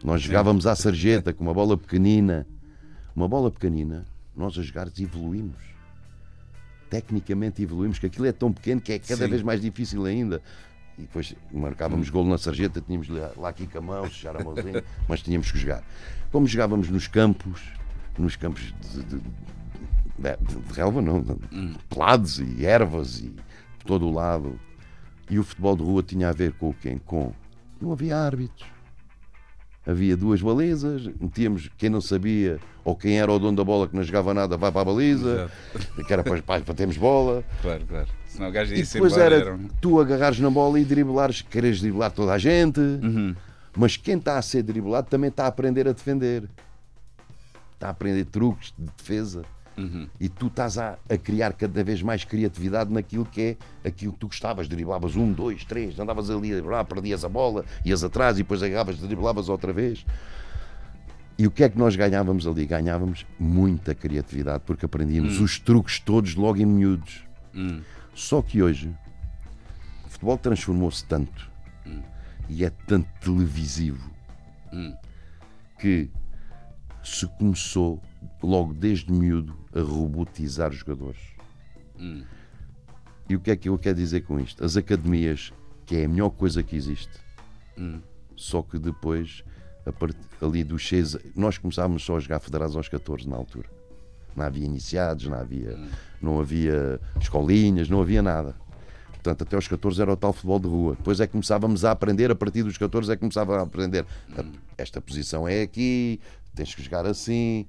Nós jogávamos à sarjeta com uma bola pequenina. Uma bola pequenina, nós a jogar evoluímos. Tecnicamente evoluímos, que aquilo é tão pequeno que é cada Sim. vez mais difícil ainda. E depois marcávamos golo na sarjeta, tínhamos lá, aqui com a mão, fechar a mãozinha, mas tínhamos que jogar. Como jogávamos nos campos, nos campos de, de, de- de- relva, não, de pelados e ervas e por todo o lado. E o futebol de rua tinha a ver com o quê? Com. Não havia árbitros. Havia duas balizas, metíamos quem não sabia ou quem era o dono da bola que não jogava nada, vai para a baliza, que era para, para, termos bola. Claro, claro. Senão o gajo E ia ser depois era era tu agarrares na bola e driblares, queres driblar toda a gente. Uhum. Mas quem está a ser driblado também está a aprender a defender. Está a aprender truques de defesa. Uhum. E tu estás a, a criar cada vez mais criatividade naquilo que é aquilo que tu gostavas. Driblavas um, dois, três, andavas ali, perdias a bola, ias atrás e depois agarravas, driblavas outra vez. E o que é que nós ganhávamos ali? Ganhávamos muita criatividade porque aprendíamos os truques todos logo em miúdos. Hum. Só que hoje o futebol transformou-se tanto e é tanto televisivo que se começou logo desde miúdo a robotizar os jogadores. E o que é que eu quero dizer com isto? As academias, que é a melhor coisa que existe, só que depois, a part- ali dos 6, nós começávamos só a jogar federados aos 14 na altura. Não havia iniciados, não havia, não havia escolinhas, não havia nada. Portanto, até aos 14 era o tal futebol de rua. Depois é que começávamos a aprender, a partir dos 14 é que começava a aprender. Esta posição é aqui, tens que jogar assim.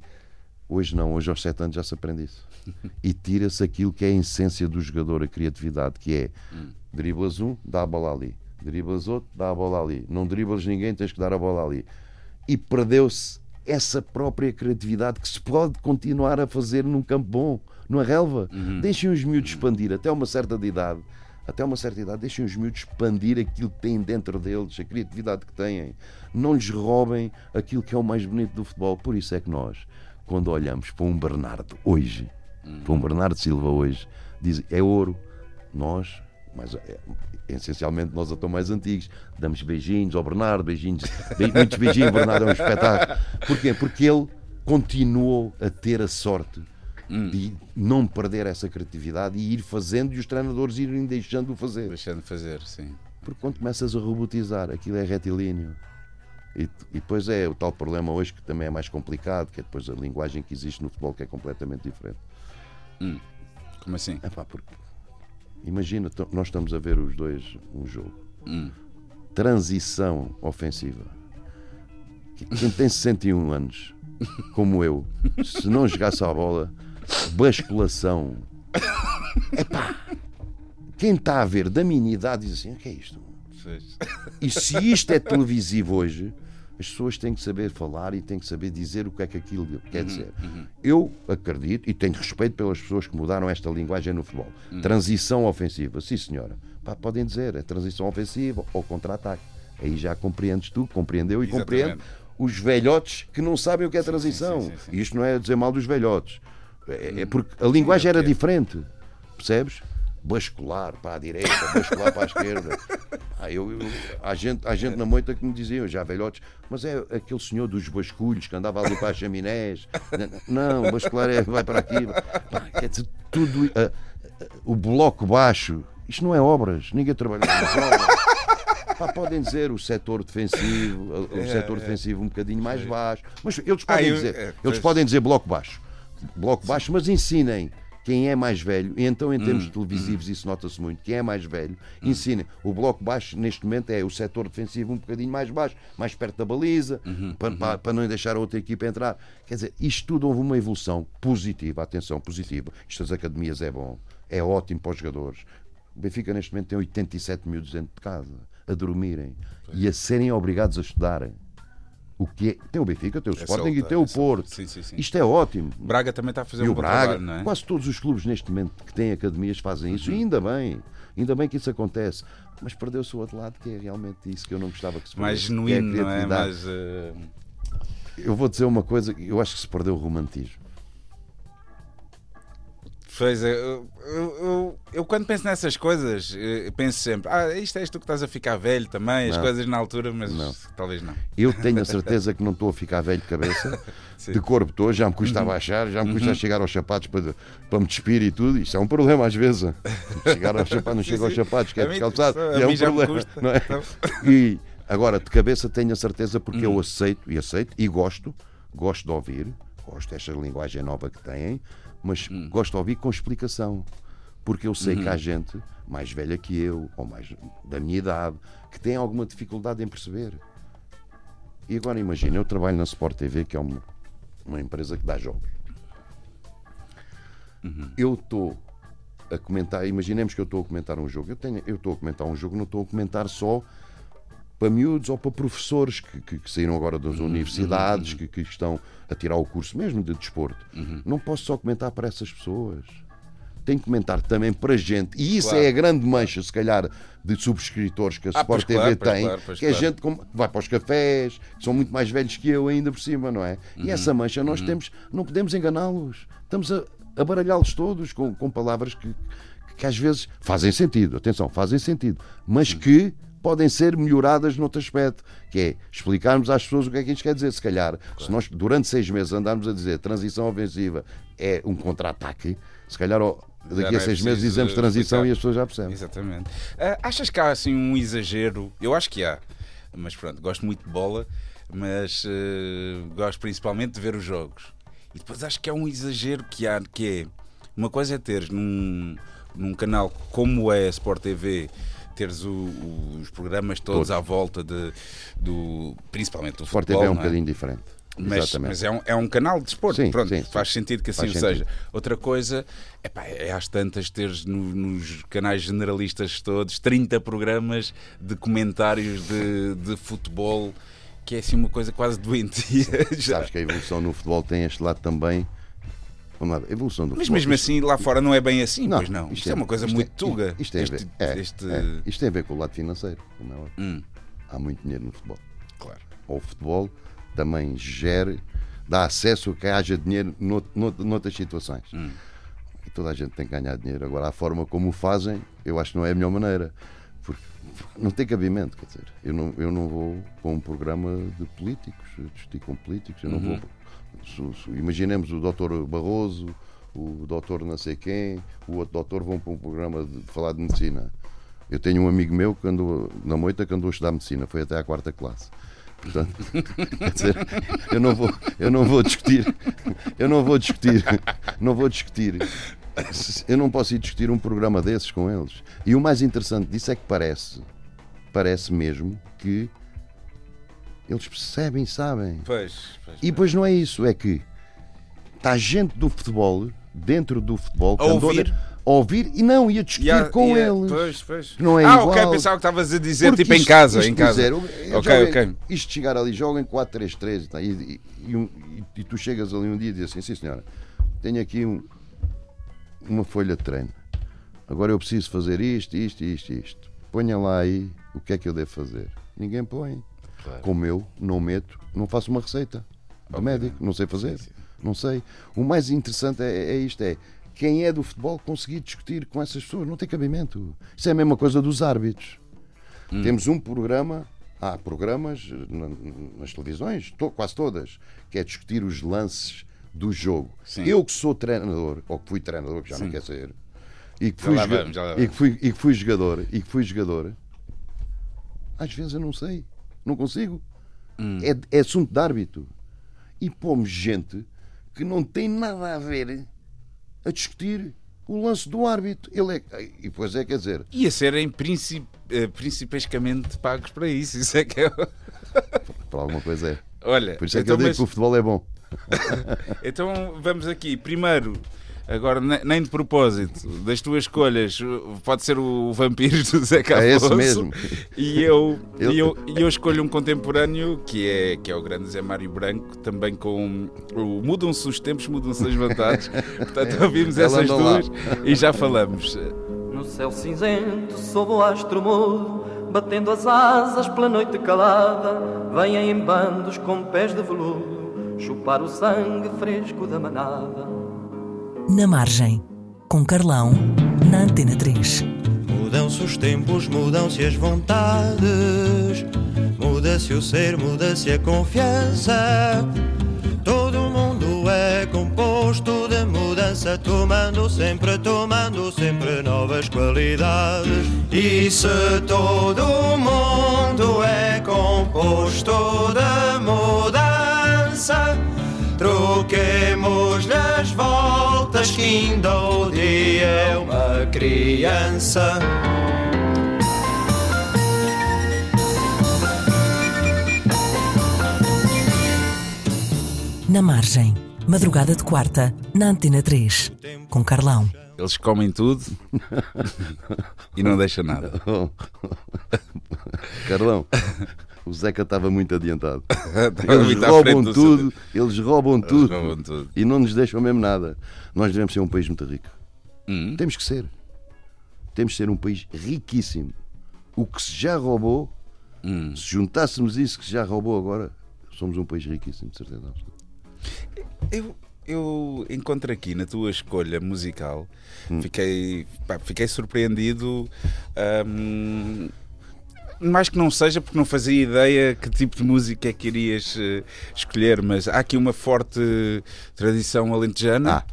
Hoje não, hoje aos 7 anos já se aprende isso. E tira-se aquilo que é a essência do jogador, a criatividade, que é driblas um, dá a bola ali. Driblas outro, dá a bola ali. Não driblas ninguém, tens que dar a bola ali. E perdeu-se essa própria criatividade que se pode continuar a fazer num campo bom, numa relva. Deixem os miúdos expandir até uma certa de idade. Até uma certa idade, deixem os miúdos expandir aquilo que têm dentro deles, a criatividade que têm. Não lhes roubem aquilo que é o mais bonito do futebol. Por isso é que nós, quando olhamos para um Bernardo hoje, para um Bernardo Silva hoje, diz é ouro. Nós, mas é, essencialmente nós até mais antigos, damos beijinhos ao Bernardo, beijinhos, be- muitos beijinhos, Bernardo é um espetáculo. Porquê? Porque ele continuou a ter a sorte de não perder essa criatividade e ir fazendo e os treinadores irem deixando-o fazer. Deixando de fazer, sim. Porque quando começas a robotizar, aquilo é retilíneo. E, e depois é o tal problema hoje que também é mais complicado, que é depois a linguagem que existe no futebol que é completamente diferente. Como assim? Epá, porque, imagina, nós estamos a ver os dois um jogo. Transição ofensiva. Que- Quem tem 61 anos, como eu, se não jogasse a bola, basculação. Epá, quem está a ver da minha idade diz assim: o que é isto? Pois. E se isto é televisivo hoje, as pessoas têm que saber falar e têm que saber dizer o que é que aquilo quer dizer. Eu acredito e tenho respeito pelas pessoas que mudaram esta linguagem no futebol. Transição ofensiva, sim senhora. Pá, podem dizer, é transição ofensiva ou contra-ataque. Aí já compreendes tu, compreendeu e Exatamente. compreende os velhotes que não sabem o que é transição. sim, sim, sim. E isto não é dizer mal dos velhotes. É, é porque a linguagem era ok. diferente. Percebes? Bascular para a direita, bascular para a esquerda. Ah, eu, eu- há, gente, há gente na moita que me dizia, já velhotes, mas é aquele senhor dos basculhos que andava ali para as chaminés. Não, bascular é, vai para aqui. Quer dizer, tudo. ah, ah, o bloco baixo, isto não é obras, ninguém trabalha nas obras. Pá, podem dizer o setor defensivo, o setor defensivo um bocadinho mais baixo, mas eles podem É, Ah, eu- dizer, é, eles podem dizer bloco baixo, bloco baixo, mas ensinem quem é mais velho, e então em termos Hum, televisivos isso nota-se muito, quem é mais velho, ensinem. O bloco baixo neste momento é o setor defensivo um bocadinho mais baixo, mais perto da baliza, Uhum, para, para- para não deixar a outra equipa entrar. Quer dizer, isto tudo houve uma evolução positiva, atenção, positiva. Isto das academias é bom, é ótimo para os jogadores. O Benfica neste momento tem 87 miúdos dentro de casa, a dormirem e a serem obrigados a estudarem. O que é? Tem o Benfica, tem o É Sporting e tem o é. Porto. Sim, sim, sim. Isto é ótimo. Braga também está a fazer E um o bom Braga, trabalho, não é? quase todos os clubes neste momento que têm academias fazem isso, e ainda bem, ainda bem que isso acontece. Mas perdeu-se o outro lado, que é realmente isso que eu não gostava que se Mais perdesse, que é genuíno, não é? Mais. eh, Eu vou dizer uma coisa, eu acho que se perdeu o romantismo. Pois é, eu, eu, eu- eu quando penso nessas coisas, eh, penso sempre, ah, isto és tu que estás a ficar velho também, as Não. coisas na altura, mas Não. talvez não. Eu tenho a certeza que não estou a ficar velho de cabeça, de corpo todo, já me custa a baixar, já me custa a chegar aos sapatos para, para me despir e tudo. Isto é um problema às vezes. Chegar aos sapatos, não chego aos sapatos, que A é descalçado. é um problema. custa. não é? Então- E agora, de cabeça, tenho a certeza porque Hum. eu aceito e aceito e gosto, gosto de ouvir, gosto desta linguagem nova que têm, mas Hum. gosto de ouvir com explicação. Porque eu sei que Uhum. há gente mais velha que eu, ou mais da minha idade, que tem alguma dificuldade em perceber. E agora imagina, eu trabalho na Sport TV, que é uma, uma empresa que dá jogos. Eu estou a comentar, imaginemos que eu estou a comentar um jogo. Eu tenho- eu estou a comentar um jogo, não estou a comentar só para miúdos ou para professores que, que- que saíram agora das universidades, que, que estão a tirar o curso mesmo de desporto. Não posso só comentar para essas pessoas. Tenho que comentar também para gente. E isso Claro. é a grande mancha, se calhar, de subscritores que a Ah, Sport claro, TV pois tem, claro, que é claro. gente vai para os cafés, que são muito mais velhos que eu ainda por cima, não é? Uhum. E essa mancha nós temos, não podemos enganá-los. Estamos a, a baralhá-los todos com, com palavras que, que às vezes fazem sentido, atenção, fazem sentido, mas que podem ser melhoradas noutro aspecto, que é explicarmos às pessoas o que é que isto quer dizer. Se calhar, se nós durante seis meses andarmos a dizer transição ofensiva é um contra-ataque, se calhar Já daqui não a é seis meses dizemos transição explicar. e as pessoas já percebem. Exatamente. Ah, achas que há assim um exagero? Eu acho que há, mas pronto, gosto muito de bola, mas eh, gosto principalmente de ver os jogos. E depois acho que há um exagero que há, que é uma coisa é teres num, num canal como é a Sport TV, teres o- o- os programas todos Todos. à volta de, do principalmente do Sport futebol, TV é um não bocadinho diferente. mas, mas é, um, é um canal de desporto, Sim, pronto, sim, faz sim. sentido que assim Faz o sentido. seja. Outra coisa epá, é às tantas teres no- nos canais generalistas todos 30 programas de comentários de, de futebol, que é assim uma coisa quase doentia. já. Sabes que a evolução no futebol tem este lado também. Vamos lá, evolução do Mas futebol. mesmo isto- assim lá fora não é bem assim, pois não. Isto, é uma coisa isto muito é- tuga. Isto, tem a ver, este, é, este- é. Isto tem a ver com o lado financeiro, como é óbvio. Hum, Há muito dinheiro no futebol. claro. Ou o futebol também gera, dá acesso a que haja dinheiro nout- nout- noutras situações. Hum. E toda a gente tem que ganhar dinheiro. Agora, a forma como o fazem, eu acho que não é a melhor maneira. Porque não tem cabimento, quer dizer. Eu não, eu não vou com um programa de políticos, discutir com políticos. Eu não Uhum. vou. Imaginemos o doutor Barroso, o doutor não sei quem, o outro doutor vão para um programa de, de falar de medicina. Eu tenho um amigo meu que andou na moita que andou a estudar medicina, foi até à quarta classe. Portanto, quer dizer, eu não vou, eu não vou discutir, eu não vou discutir, não vou discutir. Eu não posso ir discutir um programa desses com eles. E o mais interessante disso é que parece, parece mesmo que eles percebem, sabem. Pois, pois. E depois não é isso, é que está gente do futebol, dentro do futebol, que A andou ouvir? a ouvir e não ia discutir com eles. Pois, pois. Não é ah, igual. ok, pensava que estavas a dizer Porque tipo em isto- casa. isto em casa. dizer, ok, jogo em- ok. Isto chegar ali, joga em 4-3-3 e, tal, e, e- e- e tu chegas ali um dia e dizes assim: sim senhora, tenho aqui um- uma folha de treino. Agora eu preciso fazer isto, isto, isto, isto. Ponha lá aí o que é que eu devo fazer. Ninguém põe. Claro. Como eu não meto, não faço uma receita de Obviamente. médico, não sei fazer. Sim, sim. Não sei. O mais interessante é, é isto: é quem é do futebol conseguir discutir com essas pessoas. Não tem cabimento. Isso é a mesma coisa dos árbitros. Hum. Temos um programa, há programas na- nas televisões, quase todas, que é discutir os lances do jogo. Sim. Eu que sou treinador, ou que fui treinador, que já não Sim. quer ser, e que fui, vamos, e que fui, e que fui jogador, e que fui jogador, às vezes eu não sei, não consigo. Hum. É, é assunto de árbitro. E pomos gente que não tem nada a ver a discutir o lance do árbitro. Ele é, e depois é, quer dizer, E a serem princip, eh, principescamente pagos para isso. Isso é que é. para alguma coisa é. Olha, Por isso é que então, eu digo mas- que o futebol é bom. então vamos aqui. Primeiro, Agora, ne- nem de propósito, das tuas escolhas, pode ser o vampiro do Zé Carlos. É esse mesmo. E eu, Eu- e eu, e eu escolho um contemporâneo que é, que é o grande Zé Mário Branco, também com o Mudam-se os tempos, mudam-se as vontades. Portanto, ouvimos essas anda lá. duas e já falamos. No céu cinzento, sob o astro mudo, batendo as asas pela noite calada, vêm em bandos com pés de veludo, chupar o sangue fresco da manada. Na Margem, com Carlão, na Antena 3. Mudam-se os tempos, mudam-se as vontades, muda-se o ser, muda-se a confiança. Todo mundo é composto de mudança, tomando sempre, tomando sempre novas qualidades. E se todo mundo é composto de mudança, troquemos as voltas que ainda o dia é uma criança. Na Margem, madrugada de quarta, na Antena 3. Com Carlão. Eles comem tudo e não deixam nada. Carlão, o Zeca estava muito adiantado. Estava Eles muito roubam tudo, eles roubam Eles tudo roubam tudo. e não nos deixam mesmo nada. Nós devemos ser um país muito rico. Hum. Temos que ser. Temos que ser um país riquíssimo. O que se já roubou, Hum. se juntássemos isso que se já roubou agora, somos um país riquíssimo, de certeza absoluta. Eu, eu encontro aqui na tua escolha musical, Hum. fiquei, pá, fiquei surpreendido. hum, mais que não seja porque não fazia ideia que tipo de música é que irias eh, escolher, mas há aqui uma forte tradição alentejana. Ah,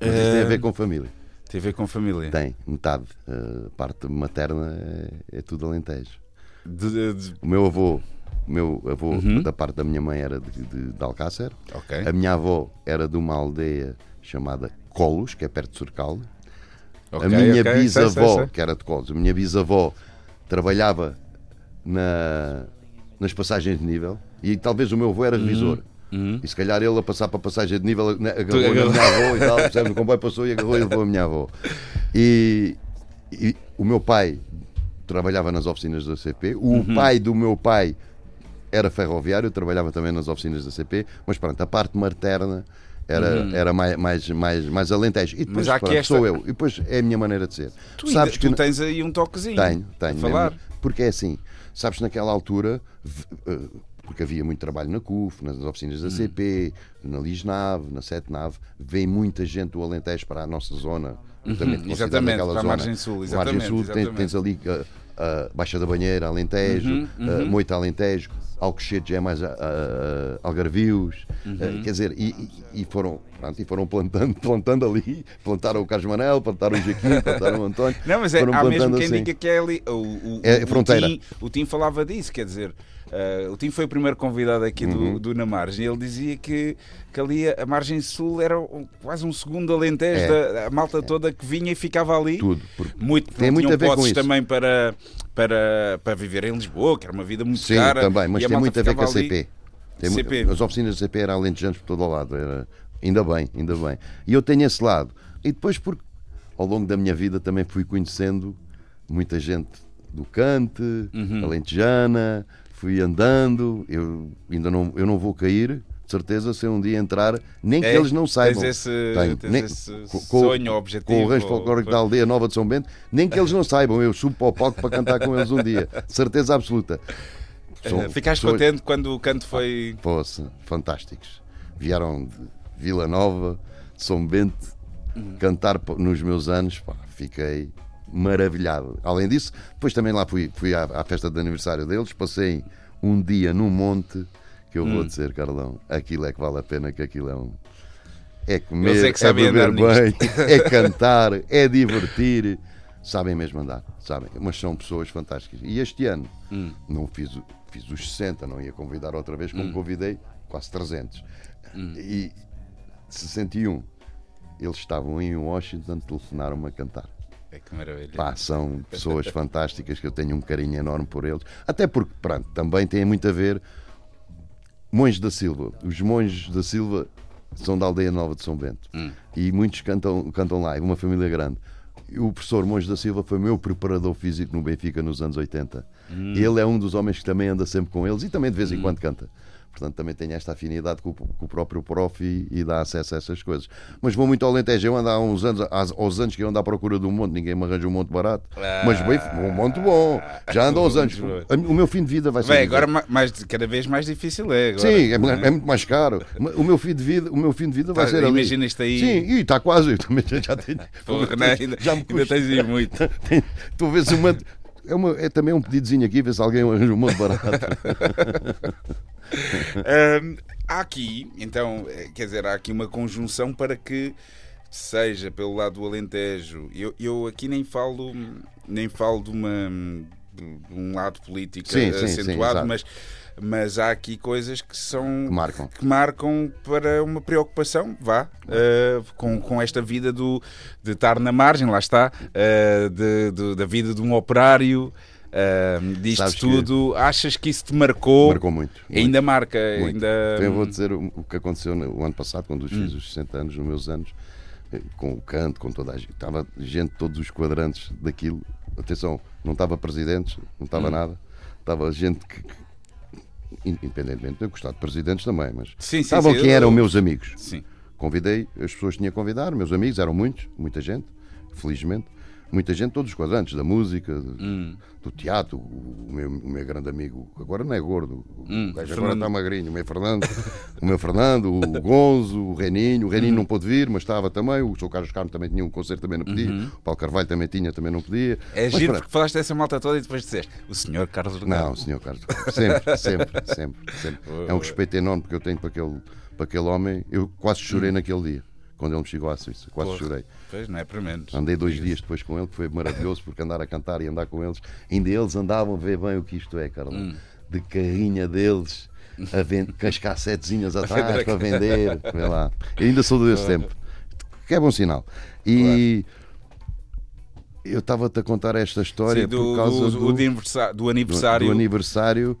mas isso tem a Eh, ver com família. Tem a ver com família. Tem, metade. A parte materna é, é tudo alentejo. De- de- O meu avô, o meu avô Uhum. da parte da minha mãe era de, de, de Alcácer. ok. A minha avó era de uma aldeia chamada Colos, que é perto de Sorcal. ok, a minha ok, sei, bisavó, sei, sei. que era de Colos, a minha bisavó trabalhava na, nas passagens de nível e talvez o meu avô era revisor. Uhum. E se calhar ele a passar para a passagem de nível né, agarrou agarrou. minha avó e tal, o comboio passou e agarrou e levou a minha avó. E, e o meu pai trabalhava nas oficinas da CP, o Uhum. pai do meu pai era ferroviário, trabalhava também nas oficinas da CP, mas pronto, a parte materna era, era mais, mais, mais, mais alentejo. E depois Uhum. aqui pronto, esta- sou eu. E depois é a minha maneira de ser. Tu, ainda- Sabes que tu tens aí um toquezinho. tenho, tenho. a falar. mesmo. Porque é assim, sabes, naquela altura, eh, porque havia muito trabalho na CUF, nas oficinas Hum. da CP, na Lisnave, na Setnave, vem muita gente do Alentejo para a nossa zona. Uhum, exatamente, para a zona. Margem Sul, Margem exatamente, Sul, tens- exatamente. tens ali a Baixa da Banheira, Alentejo, Uhum, a Moita Alentejo, Alcochete já é mais a- Algarvios, Uhum. eh, quer dizer, e, e- e foram, pronto, e foram plantando, plantando ali, plantaram o Carlos Manel, plantaram o Joaquim, plantaram o António. Não, mas é, há mesmo quem assim. diga que é ali. O, o, É o- fronteira. O Tim, o Tim falava disso, quer dizer, eh, o Tim foi o primeiro convidado aqui Uhum. do, do Na Margem ele dizia que, que ali a, a Margem Sul era um- quase um segundo alentejo É. da a malta toda que vinha e ficava ali. Tudo, Muito, Tem muito a ver com isso. também para, para, para viver em Lisboa, que era uma vida muito Sim, cara. também, mas tem muito a ver com a. CP. Tem CP. As oficinas da CP eram alentejanos por todo o lado. Era... Ainda bem, ainda bem. E eu tenho esse lado. E depois, porque ao longo da minha vida também fui conhecendo muita gente do Cante, Uhum. alentejana, fui andando. Eu ainda não, eu não vou cair, de certeza, se um dia entrar, nem que É, eles não saibam. Tens esse, Tenho. tens Nem- esse co- co- sonho, objetivo. com o rancho ou- folclórico da aldeia Nova de São Bento, nem que eles não saibam, eu subo para o palco para cantar com eles um dia, certeza absoluta. São Eh, Ficaste pessoas- contente quando o canto foi. Fosse, fantásticos. Vieram de Vila Nova, de São Bento, cantar po- nos meus anos, pá, fiquei maravilhado. Além disso, depois também lá fui, fui à, à festa de aniversário deles, passei um dia num monte que eu vou dizer, Carlão, aquilo é que vale a pena, que aquilo é um. É comer, é beber bem, é cantar, é divertir. Sabem mesmo andar, sabem. Mas são pessoas fantásticas. E este ano Hum. não fiz, fiz os 60, não ia convidar outra vez, como convidei quase 300. Hum. E 61. Eles estavam em Washington, telefonaram-me a cantar. É que maravilha. Pá, são pessoas fantásticas que eu tenho um carinho enorme por eles. Até porque, pronto, também tem muito a ver. Monges da Silva. Os monges da Silva são da aldeia nova de São Bento. Hum. E muitos cantam, cantam lá, é uma família grande. O professor Monge da Silva foi meu preparador físico no Benfica nos anos 80. Hum. Ele é um dos homens que também anda sempre com eles e também de vez em quando canta. Portanto, também tem esta afinidade com, o- com o próprio prof e, e dá acesso a essas coisas. Mas vou muito ao Alentejo. Eu ando há uns anos, aos anos que eu ando à procura de um monte, ninguém me arranja um monte barato. Mas bem, um monte bom. Já ando uns anos. O meu fim de vida vai ser. Bem, agora ma- mais, cada vez mais difícil é. Agora. Sim, é, é muito mais caro. O meu fim de vida, o meu fim de vida vai Tá, ser ali. imagina isto aí. Sim, e está quase. Eu também já tenho. Porra, né? ainda, já me ainda custa. tens aí muito. Ver se uma. É, uma, é também um pedidozinho aqui, ver se alguém arranja um monte barato. Hum, há aqui, então, eh, quer dizer, há aqui uma conjunção para que seja pelo lado do Alentejo. Eu, eu aqui nem falo, nem falo de, uma, de um lado político Sim, sim, sim, acentuado, exato. mas, mas há aqui coisas que são Que marcam. que marcam para uma preocupação, vá, eh, com, com esta vida do, de estar na margem, lá está, eh, de, de- da vida de um operário. Eh, disto Sabes que- tudo, achas que isso te marcou? Marcou muito. muito. Ainda marca, Muito. ainda. Então eu vou dizer o que aconteceu no ano passado, quando Hum. fiz os 60 anos, nos meus anos, eh, com o canto, com toda a gente. Estava gente de todos os quadrantes daquilo. Atenção, não estava presidentes, não estava Hum. nada. Estava gente que, que- independentemente de eu gostar de presidentes também, mas Sim, sim, estavam sim, quem eu- eram meus amigos. Sim. Convidei as pessoas que tinha a convidar, meus amigos, eram muitos, muita gente, felizmente. Muita gente, todos os quadrantes, da música, do, Hum. do teatro, o meu, o meu grande amigo, agora não é gordo, Hum, o gajo agora está magrinho, o meu Fernando, o meu Fernando, o Gonzo, o Reninho, o Hum. Reninho não pôde vir, mas estava também, o Sr. Carlos Carmo também tinha um concerto, também não podia, o Paulo Carvalho também tinha, também não podia. Uhum. É Mas giro pronto. porque falaste dessa malta toda e depois disseste o senhor Carlos Delgado. Não, senhor Carlos, sempre, sempre, sempre, sempre. É um respeito enorme que eu tenho para aquele, para aquele homem. Eu quase chorei naquele dia, quando ele me chegou à Suíça, quase. Porra. chorei. Pois, não é para menos. Andei dois dias depois com ele, que foi maravilhoso, porque andar a cantar e andar com eles, ainda eles andavam a ver bem o que isto é, Carla. Hum. De carrinha deles, a vend... com as cassetezinhas atrás para vender. Vê lá. Eu ainda sou desse tempo. Que é bom sinal. E eu estava-te a contar esta história Sim, do, por causa do, do, do aniversário, do aniversário do aniversário.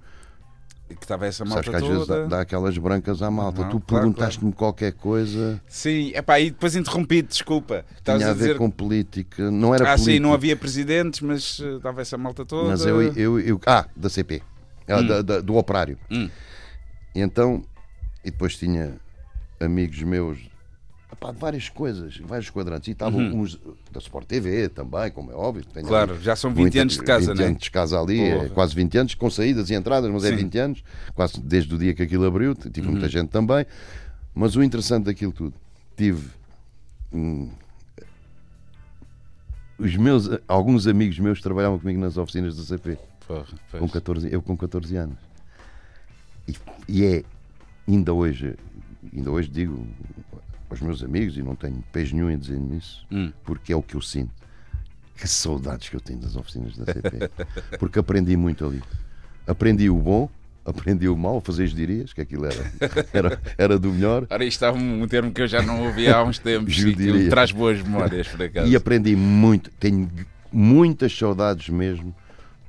Que estava essa Sabes malta que às vezes dá, toda. dá aquelas brancas à malta. Não, tu claro, perguntaste-me qualquer coisa, Sim, epá, e depois interrompi desculpa. Estavas tinha a a ver dizer. com política. Não era Ah, sim, política. não havia presidentes, mas eh, estava essa malta toda. Mas eu, eu, eu- Ah, da CP. Ah, da- da- do operário. Hum. Então. E depois tinha amigos meus. Epá, de várias coisas, vários quadrantes. E estavam uns da Sport TV também, como é óbvio. Uhum. Claro, já são 20 muita- anos de casa, 20 né? anos de casa ali, é quase 20 anos, com saídas e entradas, mas é Sim. 20 anos, quase desde o dia que aquilo abriu. Tive Uhum. muita gente também. Mas o interessante daquilo tudo, tive. hum, os meus, alguns amigos meus trabalhavam comigo nas oficinas da CP Porra, com 14, eu com 14 anos. E, e é, ainda hoje, ainda hoje digo aos meus amigos, e não tenho peso nenhum em dizer nisso, Hum. porque é o que eu sinto. Que saudades que eu tenho das oficinas da CP. Porque aprendi muito ali. Aprendi o bom, aprendi o mal, fazer as dirias, que aquilo era, era, era do melhor. Ora, isto é um termo que eu já não ouvi há uns tempos e que traz boas memórias, por acaso. E aprendi muito, tenho muitas saudades mesmo.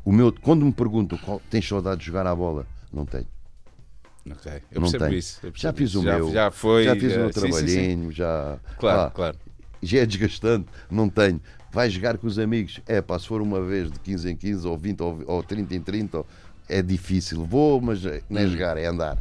O meu, quando me perguntam qual, tens saudades de jogar à bola, não tenho. Ok, Eu não percebo tenho. isso. eu já fiz isso. o já, meu, Já foi. já fiz o eh, meu sim, sim, sim. trabalhinho, já. Claro, pá, claro. Já é desgastante, não tenho. Vai jogar com os amigos, é pá, se for uma vez de 15 em 15 ou 20 ou, ou 30 em 30, ou- é difícil. Vou, mas não Hum. é jogar, é andar.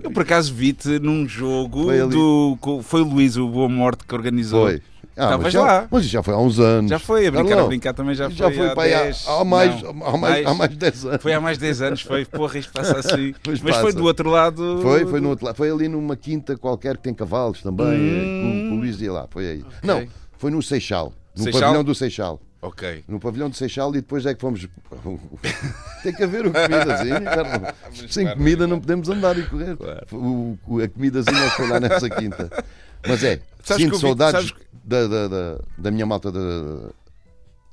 Eu por acaso vi-te num jogo Foi ali- do. Foi o Luís, o Boa Morte, que organizou. Foi. Ah, Estavas já, lá. mas já foi há uns anos. Já foi, a brincar, Carlão, a brincar também já, já foi. foi há há- 10, há mais- não, há mais- há mais de 10 anos. Foi há mais de 10 anos, foi. Porra, isto passa assim. Pois Mas foi passa. do outro lado. Foi, foi, no outro lado. foi ali numa quinta qualquer que tem cavalos também. é, que o- Luís ia lá, foi aí. Não, foi no Seixal. No Seixal? pavilhão do Seixal. Ok. No pavilhão do Seixal e depois é que fomos. tem que haver o comidazinho. Sem comida não podemos andar e correr. O, o- a comidazinha foi lá nessa quinta. Mas é, Sabes sinto saudades sabes da, da, da, da minha malta da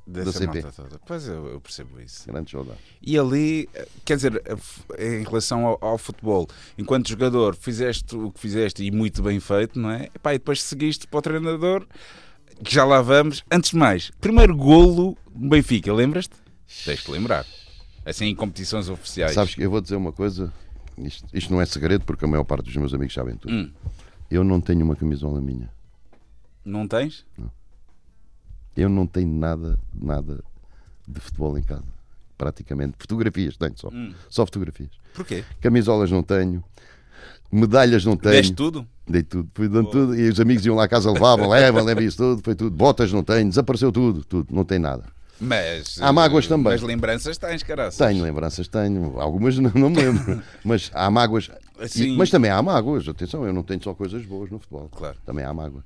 Dessa CP. Pois eu, eu percebo isso. grande saudade. E ali, eh, quer dizer, eh, f- em relação ao, ao futebol, enquanto jogador, fizeste o que fizeste e muito bem feito, não é? Epá, e depois seguiste para o treinador, que já lá vamos. Antes de mais, primeiro golo no Benfica, lembras-te? Tens-te lembrar. Assim, em competições oficiais. Sabes que eu vou dizer uma coisa, isto, isto não é segredo porque a maior parte dos meus amigos sabem tudo. Hum. Eu não tenho uma camisola minha. Não tens? Eu não tenho nada, nada de futebol em casa. Praticamente. Fotografias tenho só. Hum. Só fotografias. Porquê? Camisolas não tenho. Medalhas não tenho. Deste tudo? Dei tudo, fui dando tudo. E os amigos iam lá à casa, levavam, levam, levam isso tudo, foi tudo. Botas não tenho, desapareceu tudo, tudo, não tem nada. Mas. Há mágoas eh, também. Mas lembranças tens, caraças. Tenho lembranças, tenho. Algumas não, não me lembro. mas há mágoas. E- Sim. mas também há mágoas, atenção, eu não tenho só coisas boas no futebol. Claro. Também há mágoas.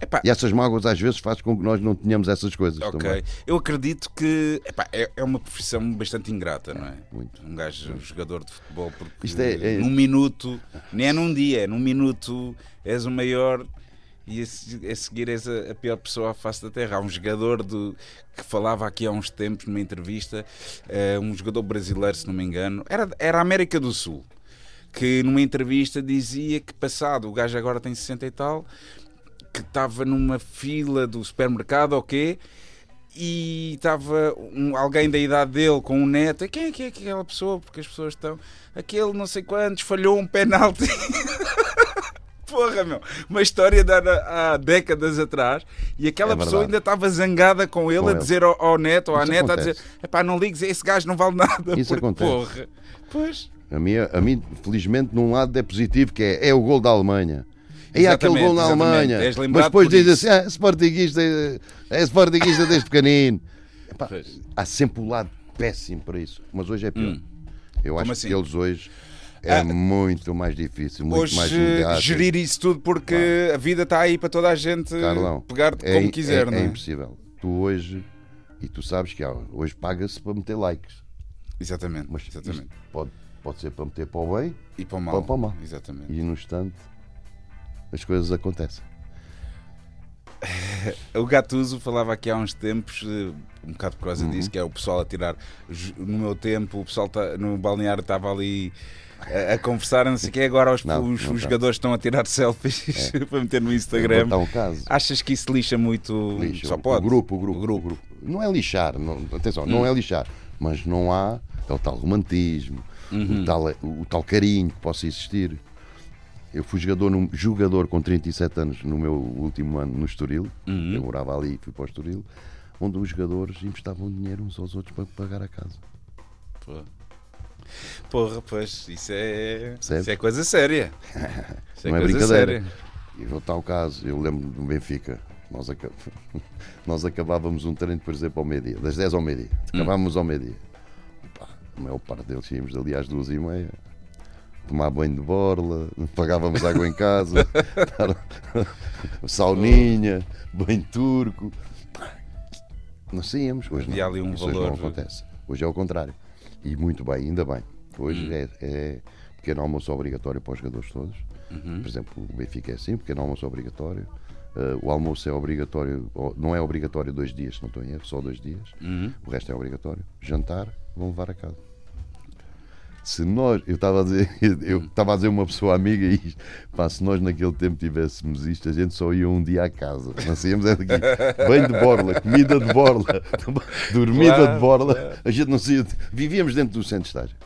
Epá, E essas mágoas às vezes fazem com que nós não tenhamos essas coisas Ok. também. Eu acredito que epá, é, é uma profissão bastante ingrata, não é? muito. Um gajo, um jogador de futebol, porque Isto é- é- num minuto, nem é num dia, é num minuto és o maior e a, se- a seguir és a, pior pessoa à face da terra. Há um jogador do, que falava aqui há uns tempos numa entrevista, eh, um jogador brasileiro, se não me engano, era, era América do Sul. Que numa entrevista dizia que passado, o gajo agora tem 60 e tal, que estava numa fila do supermercado, ok, e estava um- alguém da idade dele com um neto. Quem é que é aquela pessoa? Porque as pessoas estão. Aquele não sei quantos falhou um penalti. Porra, meu. Uma história de há, há décadas atrás e aquela É pessoa ainda estava zangada com ele Com a ele. dizer ao, ao neto ou à Isso neta a acontece. dizer: Epá, não ligues, esse gajo não vale nada. Isso porque, acontece. Porra. Pois. A mim, a mim, felizmente, num lado é positivo, que é, é o gol da Alemanha. É aquele Exatamente, gol na. Alemanha. Mas depois diz assim: ah, Sportingista, é Sportingista desde pequenino. Epá, há sempre o lado péssimo para isso. Mas hoje é pior. Hum. Eu acho assim? que eles hoje é Ah, muito mais difícil, muito Hoje mais mediático. gerir isso tudo porque a vida está aí para toda a gente Carlão, pegar é, como quiser, é, não é é? impossível. Tu hoje, e tu sabes que há, hoje paga-se para meter likes. Exatamente, Mas exatamente. pode, pode ser para meter para o bem E para o mal. Para- para o mal. Exatamente. e no instante as coisas acontecem. O Gatuso falava aqui há uns tempos, eh, um bocado por causa Uhum. disso, que é o pessoal a tirar. No meu tempo, o pessoal tá- no balneário estava ali a, a conversar, não sei o quê. Agora os, Não, os- não os tá. jogadores estão a tirar selfies para meter no Vou Instagram. um caso. Achas que isso lixa muito? Lixa. Só pode? O grupo, o grupo, O grupo. grupo. Não é lixar, não, atenção, Hum. não é lixar, mas não há é o tal romantismo, Uhum. o, tal, o tal carinho que possa existir. Eu fui jogador, num- jogador com 37 anos no meu último ano no Estoril, Uhum. eu morava ali e fui para o Estoril, onde os jogadores emprestavam dinheiro uns aos outros para pagar a casa. Pô. Porra, pois, isso é, Percebe? isso é coisa séria. Isso Não é brincadeira. séria. E vou tal caso, eu lembro do Benfica, nós, nós acabávamos um treino, por exemplo, ao meio-dia, das 10 ao meio-dia. Acabávamos ao meio-dia. A maior parte deles íamos dali às duas e meia, tomar banho de borla, pagávamos água em casa, sauninha, banho turco. Nós saíamos. Hoje não. ali um Isso hoje valor- não acontece. Hoje é o contrário. E muito bem, ainda bem. Hoje Hum. é, é pequeno almoço obrigatório para os jogadores todos. Uhum. Por exemplo, o Benfica é assim, pequeno almoço obrigatório. Uh, o almoço é obrigatório, não é obrigatório dois dias, se não estou em erro, só dois dias. Uhum. O resto é obrigatório. Jantar, vão levar a casa. Se nós, eu estava a dizer, eu estava a dizer uma pessoa amiga isto, pá, se nós naquele tempo tivéssemos isto, a gente só ia um dia à casa. Nós saíamos é daqui, banho de borla, comida de borla, dormida Claro, de borla, claro. a gente não saía, vivíamos dentro do centro de estágio.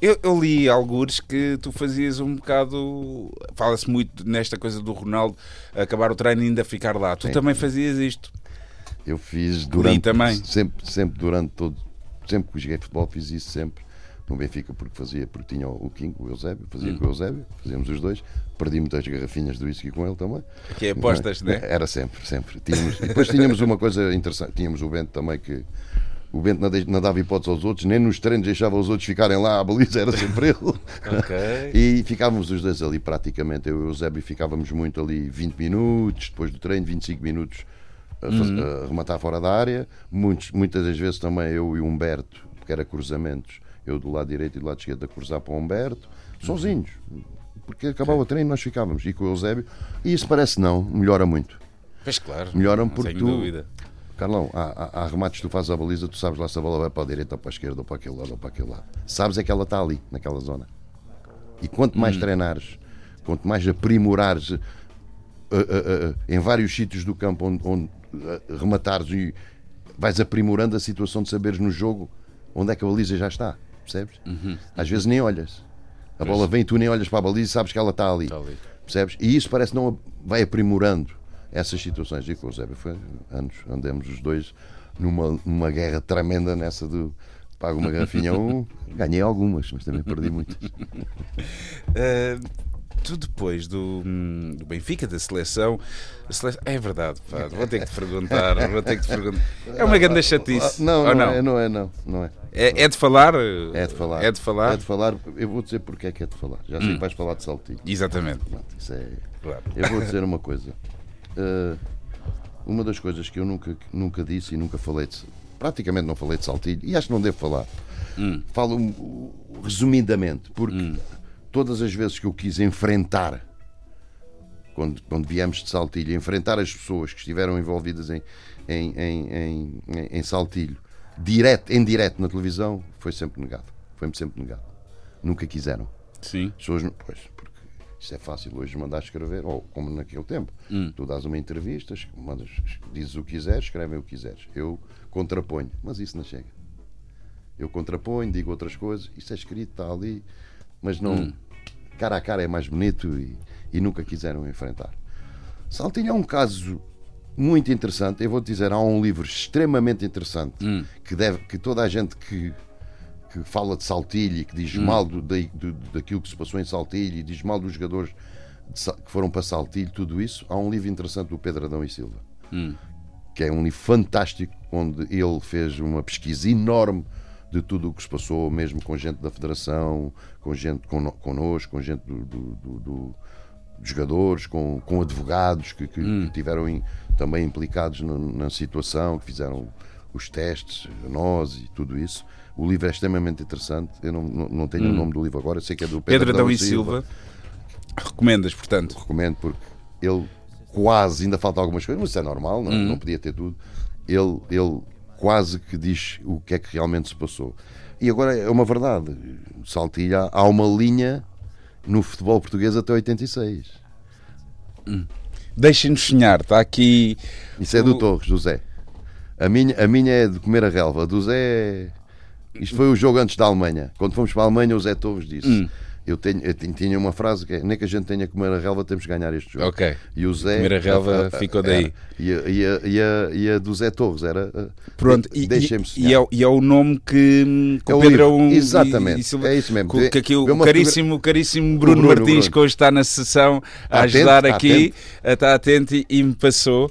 Eu, eu li alguns que tu fazias um bocado. Fala-se muito nesta coisa do Ronaldo acabar o treino e ainda ficar lá. Tu Sim. também fazias isto. Eu fiz durante também. sempre, sempre durante todo, sempre que joguei futebol fiz isso sempre no Benfica porque fazia, porque tinha o King, o Eusébio, fazia Hum. com o Eusébio, fazíamos os dois, perdi muitas garrafinhas do whisky com ele também. Que é apostas, Não é? né? Era sempre, sempre. Tínhamos, e depois tínhamos uma coisa interessante, tínhamos o Bento também que o Bento não, dava hipótese aos outros, nem nos treinos deixava os outros ficarem lá, a baliza era sempre ele. Ok. E ficávamos os dois ali praticamente, eu e o Eusébio ficávamos muito ali 20 minutos, depois do treino 25 minutos a, faz- a rematar fora da área. Muitos, muitas das vezes também eu e o Humberto, porque era cruzamentos, eu do lado direito e do lado esquerdo a cruzar para o Humberto, sozinhos. Porque acabava o treino nós ficávamos, e com o Eusébio. E isso parece não, melhora muito. Pois claro. Melhoram não porque tu- dúvida. Carlão, há, há, há remates que tu fazes a baliza, tu sabes lá se a bola vai para a direita ou para a esquerda ou para aquele lado ou para aquele lado. Sabes é que ela está ali, naquela zona. E quanto mais treinares, quanto mais aprimorares uh, uh, uh, em vários sítios do campo onde, onde uh, rematares e vais aprimorando a situação de saberes no jogo onde é que a baliza já está, percebes? Às vezes nem olhas. A bola vem e tu nem olhas para a baliza e sabes que ela está ali. Está ali. Percebes? E isso parece não vai aprimorando essas situações. E com o Eusébio foi anos, andemos os dois numa, numa guerra tremenda nessa do pago uma garrafinha um, ganhei algumas, mas também perdi muitas. Uh, tu depois do, hum, do Benfica, da seleção, seleção- é verdade, pá, vou ter que te perguntar, vou ter que te perguntar. É uma grande chatice. Não, ou não, não? É, não é, não, não é. É, é de falar? É de falar. É de falar? É de falar. Eu vou dizer porque é que é de falar. Já sei que vais falar de saltilho. Exatamente. Pronto, Isso é... Claro. Eu vou dizer uma coisa. Uh, uma das coisas que eu nunca, nunca disse e nunca falei de. Praticamente não falei de saltilho, e acho que não devo falar. Falo um, resumidamente, porque todas as vezes que eu quis enfrentar, quando, quando viemos de saltilho, enfrentar as pessoas que estiveram envolvidas em, em, em, em, em saltilho, direto, em direto na televisão, foi sempre negado. Foi-me sempre negado. Nunca quiseram. Sim. As pessoas, pois, porque isso é fácil hoje mandar escrever, ou como naquele tempo. Tu dás uma entrevista, mandas, dizes o que quiseres, escrevem o que quiseres. Eu contraponho, mas isso não chega. Eu contraponho, digo outras coisas, isso é escrito, está ali, mas não. Cara a cara é mais bonito e, e nunca quiseram enfrentar. Saltinho é um caso muito interessante. Eu vou-te dizer, há um livro extremamente interessante que, deve, que toda a gente que, que fala de Saltilho e que diz mal do, da- do- daquilo que se passou em Saltilho e diz mal dos jogadores de que foram para Saltilho, tudo isso, há um livro interessante do Pedro Adão e Silva, que é um livro fantástico, onde ele fez uma pesquisa enorme de tudo o que se passou, mesmo com gente da Federação, com gente cono- connosco, com gente do, do- do- do- dos jogadores, com, com advogados que, que- que tiveram em- também implicados na, na situação, que fizeram os testes, nós e tudo isso. O livro é extremamente interessante. Eu não, não, não tenho o nome do livro agora, sei que é do Pedro, Pedro Adão e Silva. Recomendas, portanto. recomendo porque ele quase, ainda falta algumas coisas, mas isso é normal, não, é? não podia ter tudo. Ele, ele quase que diz o que é que realmente se passou. E agora é uma verdade: Saltilha, há uma linha no futebol português até 86. Deixem-nos sonhar, está aqui. Isso é do o- Torres, do Zé. A minha, a minha é de comer a relva, a do Zé. Isto foi o jogo antes da Alemanha. Quando fomos para a Alemanha, o Zé Torres disse. Hum. Eu, tenho, eu tinha- tinha uma frase que é: nem que a gente tenha que comer a relva, temos que ganhar este jogo. Ok. E o Zé. Comer a relva ficou daí. era. E, a, e, a, e, a, e a do Zé Torres era. uh, Pronto, de- e, Deixem-me e, é, o- e é o nome que, que É o Pedro livro. um, Exatamente, e- e Silva- é isso mesmo. que- que aqui o, caríssimo, o caríssimo Bruno, Bruno, Martins, Bruno. que hoje está na sessão a ajudar atento, está aqui, está atento e, e me passou.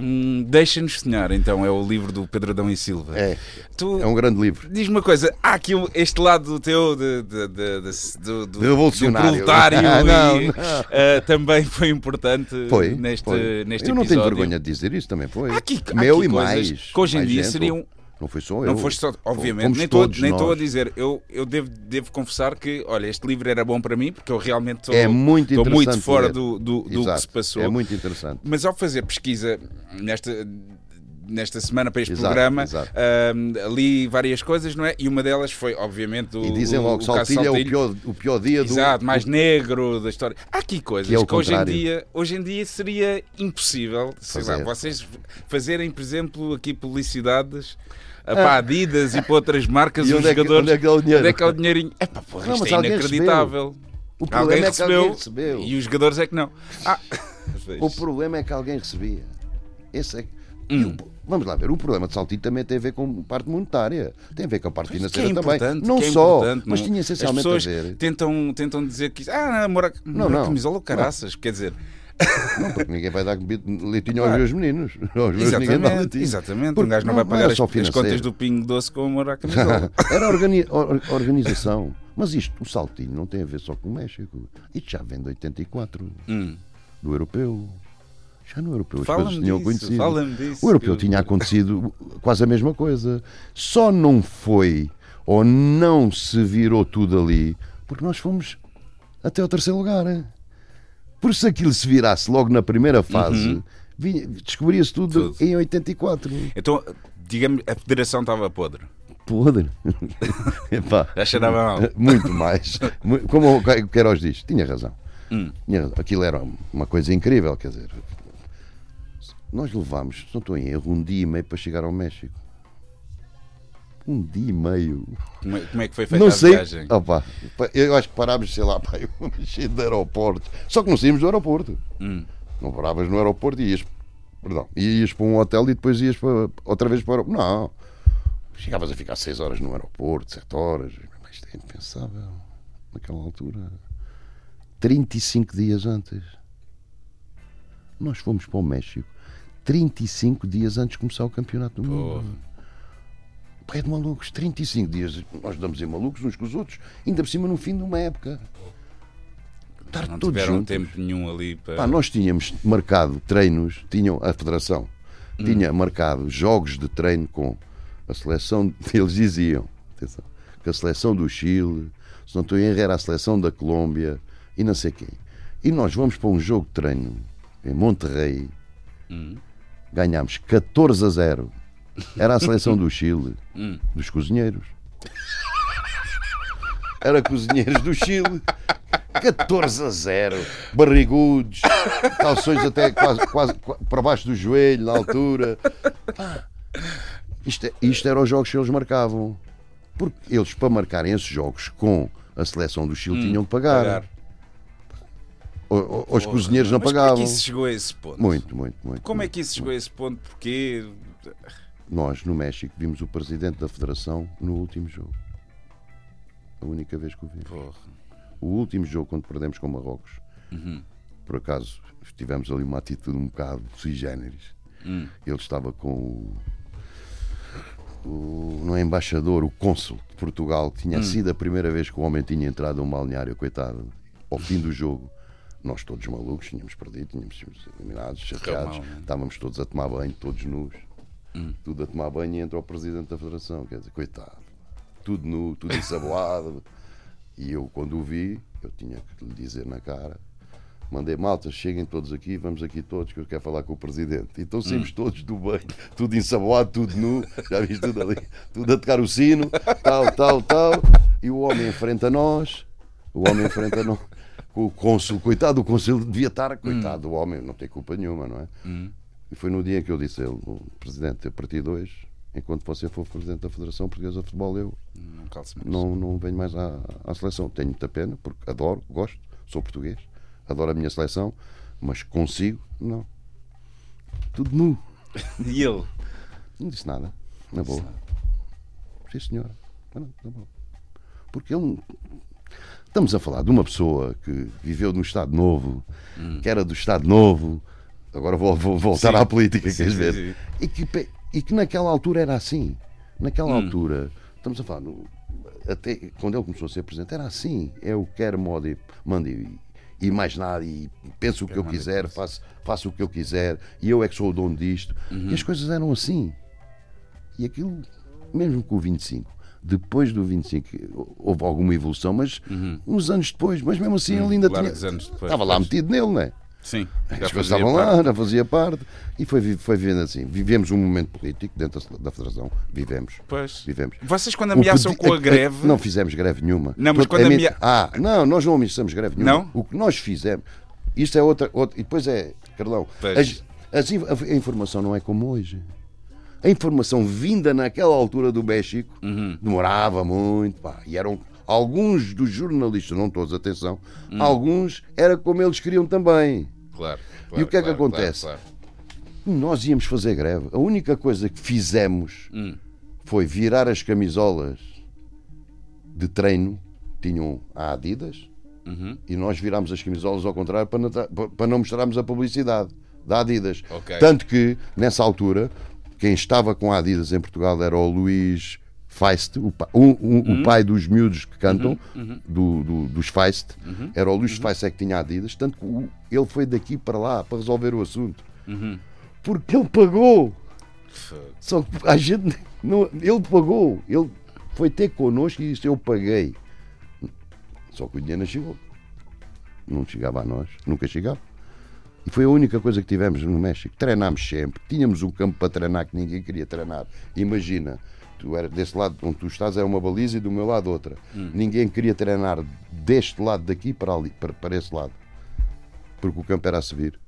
Hum, Deixa-nos sonhar, então, é o livro do Pedro Adão e Silva. É, Tu, é um grande livro. Diz-me uma coisa, há aqui um- este lado do teu de, de- de- de- do, do, Revolucionário. Ah, não, e, não. eh, também foi importante Foi. neste, foi. neste eu não episódio. tenho vergonha de dizer isso, também foi. Há aqui- há Meu aqui e coisas mais. que hoje em mais dia gente. seriam- Não foi só eu. Não foste só, obviamente, Fomos nem estou todos nem estou a dizer, eu, eu devo, devo confessar que, olha, este livro era bom para mim, porque eu realmente estou, É muito estou muito fora do, do, do que se passou. É muito interessante. Mas ao fazer pesquisa nesta, nesta semana para este Exato, programa, exato. li várias coisas, não é? E uma delas foi, obviamente, o, E dizem logo o caso Saltilho é o Saltilho. pior, o pior dia do. Exato, mais negro da história. Há aqui coisas Que é o que hoje em, dia, hoje em dia seria impossível sei lá, Fazer. vocês fazerem, por exemplo, aqui publicidades ah, para a Adidas e para outras marcas, E os onde é que- jogadores. onde é que é o dinheiro? Onde é que é o dinheirinho? Epá, porra, Não, isto é alguém inacreditável. O Alguém problema é que recebeu, alguém recebeu. e os jogadores é que não. Ah, O problema é que alguém recebia. Esse é... Hum. Vamos lá ver, o problema de Saltilho também tem a ver com parte monetária, tem a ver com a parte é financeira também. importante, Não é só, mas não- tinha essencialmente As a ver. Tentam, tentam dizer que ah, Não, amor a não. camisola caraças, quer dizer, Não, porque ninguém vai dar leitinho aos meus meninos. Aos meus ninguém exatamente, leitinho. exatamente. Porque um gajo não, não- vai não pagar era as, só as contas do pingo doce com amor à camisola. Era organi- or- organização. Mas isto, o Saltinho, não tem a ver só com o México. Isto já vem de 84, Hum. do europeu. Já no europeu as coisas tinham disso, acontecido. disso, O europeu eu- tinha acontecido quase a mesma coisa. Só não foi ou não se virou tudo ali porque nós fomos até ao terceiro lugar. hein? Por se aquilo se virasse logo na primeira fase, vinha- descobria-se tudo, Uhum. Tudo. em 84. Então, digamos, a federação estava podre. Podre. Epá. Já cheirava mal. Muito mais. Como o Queiroz diz, tinha razão. Hum. Tinha razão. Aquilo era uma coisa incrível, quer dizer. Nós levámos, se não estou em erro, um dia e meio para chegar ao México. Um dia e meio. Como é, como é que foi feita Não a sei. viagem? Opa, eu acho que parámos, sei lá, pá, eu mexi de aeroportos. Só que não saímos do aeroporto. Hum. Não paravas no aeroporto e ias, perdão, ias para um hotel e depois ias para, outra vez para o aeroporto. Não. Chegavas a ficar 6 horas no aeroporto, 7 horas. Mas isto é impensável. Naquela altura. 35 dias antes. Nós fomos para o México 35 dias antes de começar o campeonato do mundo. É de malucos, 35 dias. Nós damos em malucos uns com os outros, ainda por cima no fim de uma época. Estar Não todos tiveram juntos. tempo nenhum ali para. Pá, nós tínhamos marcado treinos, tinham a Federação tinha marcado jogos de treino com a seleção. Eles diziam atenção, que a seleção do Chile, se não estou em erro, era a seleção da Colômbia e não sei quem. E nós vamos para um jogo de treino em Monterrey, ganhámos 14 a 0. Era a seleção do Chile, dos cozinheiros. Era cozinheiros do Chile. 14 a 0, barrigudos, calções até quase, quase para baixo do joelho, na altura. Isto, é- isto eram os jogos que eles marcavam. Porque eles, para marcarem esses jogos com a seleção do Chile, tinham que pagar. pagar. O- o- Os cozinheiros não Mas pagavam. Como é que isso chegou a esse ponto? Muito, muito, muito. Como é muito. que isso chegou a esse ponto? Porque. Nós, no México, vimos o presidente da federação no último jogo. A única vez que o vimos. Porra. O último jogo, quando perdemos com Marrocos, Uhum. por acaso tivemos ali uma atitude um bocado sui generis. Hum. Ele estava com o, o- não é embaixador, o cônsul de Portugal, que Hum. tinha sido a primeira vez que o homem tinha entrado num balneário, coitado, ao fim do jogo. Nós todos malucos, tínhamos perdido, tínhamos sido eliminados, chateados, mal, né? estávamos todos a tomar banho, todos nus, tudo a tomar banho e entra o presidente da federação, quer dizer, coitado, tudo nu, tudo ensaboado. E eu, quando o vi, eu tinha que lhe dizer na cara: mandei malta, cheguem todos aqui, vamos aqui todos, que eu quero falar com o presidente. Então saímos todos do banho, tudo ensaboado, tudo nu, já viste tudo ali, tudo a tocar o sino, tal, tal, tal. E o homem enfrenta nós, o homem enfrenta nós. O cônsul, coitado, o cônsul devia estar, coitado do homem, não tem culpa nenhuma, não é? E foi no dia em que eu disse a ele, "O presidente, a partir de hoje, enquanto você for presidente da Federação Portuguesa de Futebol, eu Não não, não venho mais à, à seleção. Tenho muita pena, porque adoro, gosto, sou português, adoro a minha seleção, mas consigo, não. Tudo nu. E ele? Não disse nada, na boa. Sim, senhora. Mas não, na boa. Porque ele. Estamos a falar de uma pessoa que viveu no Estado Novo, que era do Estado Novo, agora vou, vou voltar Sim. à política, Sim, queres sim, ver? E, que, e que naquela altura era assim. Naquela Hum. altura, estamos a falar, no- até quando ele começou a ser presidente, era assim. Eu quero modo e mando e, mais nada, e penso o que eu mando e quiser, faço, faço o que eu quiser, e eu é que sou o dono disto. Uhum. E as coisas eram assim. E aquilo, mesmo com o 25, depois do 25 houve alguma evolução, mas uns anos depois, mas mesmo assim ele ainda tinha. Uhum. anos depois, estava lá metido nele, não é? Sim. As coisas fazia estavam lá, já fazia parte. E foi, foi vivendo assim. Vivemos um momento político dentro da, Federação. Vivemos. Pois. Vivemos. Vocês quando ameaçam pedi- com a greve. Não fizemos greve nenhuma. Não, mas quando é amea- men- Ah, não, nós não ameaçamos greve nenhuma. Não? O que nós fizemos. Isto é outra. outra e depois é, Carlão, as- as a informação não é como hoje. A informação vinda naquela altura do México Uhum. demorava muito. Pá, e eram alguns dos jornalistas, não todos, atenção, Hum. alguns era como eles queriam também. Claro, E o que é que claro, claro, acontece? claro. Nós íamos fazer greve. A única coisa que fizemos Hum. foi virar as camisolas de treino, tinham a Adidas, Uhum. e nós virámos as camisolas ao contrário para não, para não mostrarmos a publicidade da Adidas. Ok. Tanto que, nessa altura, quem estava com a Adidas em Portugal era o Luís Feist, o, pa- um- um- Uhum. o pai dos miúdos que cantam, do- do- dos Feist. Uhum. Era o Luís Feist é que tinha a Adidas, tanto que o- ele foi daqui para lá para resolver o assunto. Uhum. Porque ele pagou. Só que a gente. Não, ele pagou. Ele foi ter connosco e disse: Eu paguei. Só que o dinheiro não chegou. Não chegava a nós. Nunca chegava. E foi a única coisa que tivemos no México. Treinámos sempre. Tínhamos um campo para treinar que ninguém queria treinar. Imagina, tu era desse lado onde tu estás é uma baliza e do meu lado outra. Ninguém queria treinar deste lado daqui para, ali, para, para esse lado. Porque o campo era a subir.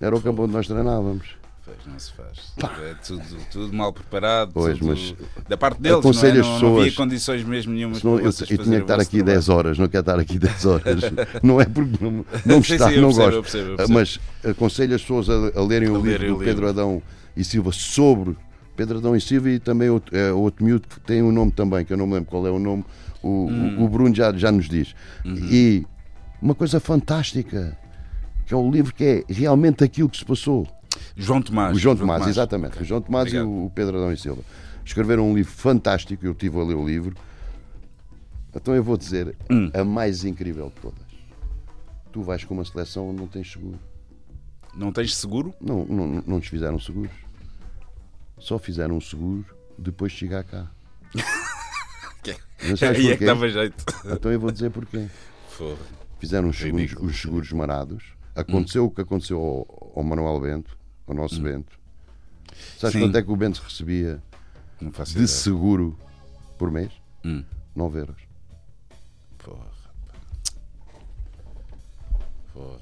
Era o campo onde nós treinávamos. Não se faz. É tudo, tudo mal preparado. Pois, tudo- mas da parte deles, não, aconselho é? as não, não havia pessoas- condições mesmo nenhumas Senão eu, eu tinha que o estar aqui trabalho. 10 horas, não quero estar aqui 10 horas. Não é porque não, não Sim, está, sim, eu não percebo, gosto. eu percebo, eu percebo. Mas aconselho as pessoas a, a lerem o A livro lerem do o Pedro livro. Adão e Silva sobre Pedro Adão e Silva e também outro, é, outro miúdo que tem um nome também, que eu não me lembro qual é o nome, o, Hum. o, o Bruno já, já nos diz. Uhum. E uma coisa fantástica, que é um livro que é realmente aquilo que se passou. João Tomás. O João Tomás, exatamente. Ok. O João Tomás Obrigado. e o, Pedro Adão e Silva. Escreveram um livro fantástico, eu estive a ler o livro. Então eu vou dizer Hum. a mais incrível de todas. Tu vais com uma seleção onde não tens seguro. Não tens seguro? Não, não, não te fizeram seguros. Só fizeram um seguro depois de chegar cá. Não sabes Aí é que porquê? dava jeito. Então eu vou dizer porquê. Fizeram os seguros, os seguros marados. Aconteceu o que aconteceu ao, ao Manuel Bento, ao nosso Bento. Sabes Sim. quanto é que o Bento recebia de ideia. seguro por mês? Hum. 9 euros. Porra. Porra.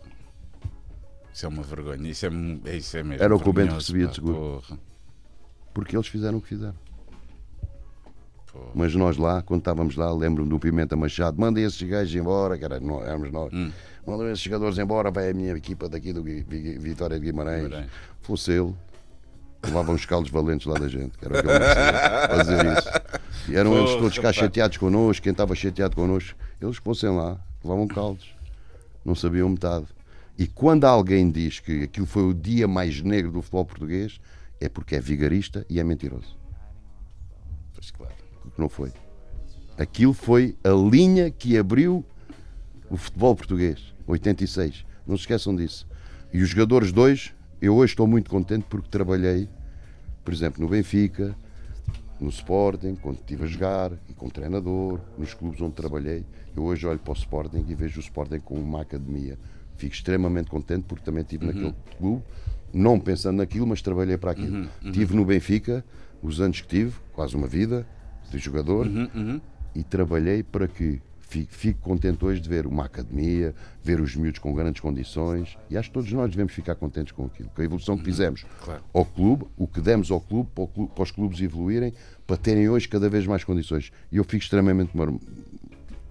Isso é uma vergonha. Isso é, isso é mesmo. Era o que o Bento recebia pá. de seguro. Porra. Porque eles fizeram o que fizeram. Mas nós lá, quando estávamos lá, lembro-me do Pimenta Machado, mandem esses gajos embora, que era, não, éramos nós. Hum. Mandam esses jogadores embora, vai a minha equipa daqui do Vitória de Guimarães. Guimarães. Fosse ele, levavam os caldos valentes lá da gente, que era o que merecia, fazer isso. E eram eles todos cá chateados connosco, quem estava chateado connosco, eles fossem lá, levavam caldos. Não sabiam metade. E quando alguém diz que aquilo foi o dia mais negro do futebol português, é porque é vigarista e é mentiroso. Porque não foi. Aquilo foi a linha que abriu o futebol português, 86. Não se esqueçam disso. E os jogadores dois, eu hoje estou muito contente porque trabalhei, por exemplo, no Benfica, no Sporting, quando estive a jogar, e como treinador, nos clubes onde trabalhei. Eu hoje olho para o Sporting e vejo o Sporting como uma academia. Fico extremamente contente porque também estive naquele clube, não pensando naquilo, mas trabalhei para aquilo. Estive no Benfica, os anos que tive, quase uma vida de jogador, e trabalhei para que fico, fico contente hoje de ver uma academia, ver os miúdos com grandes condições, e acho que todos nós devemos ficar contentes com aquilo, com a evolução que fizemos Claro. ao clube, o que demos ao clube para, clube, para os clubes evoluírem, para terem hoje cada vez mais condições. E eu fico extremamente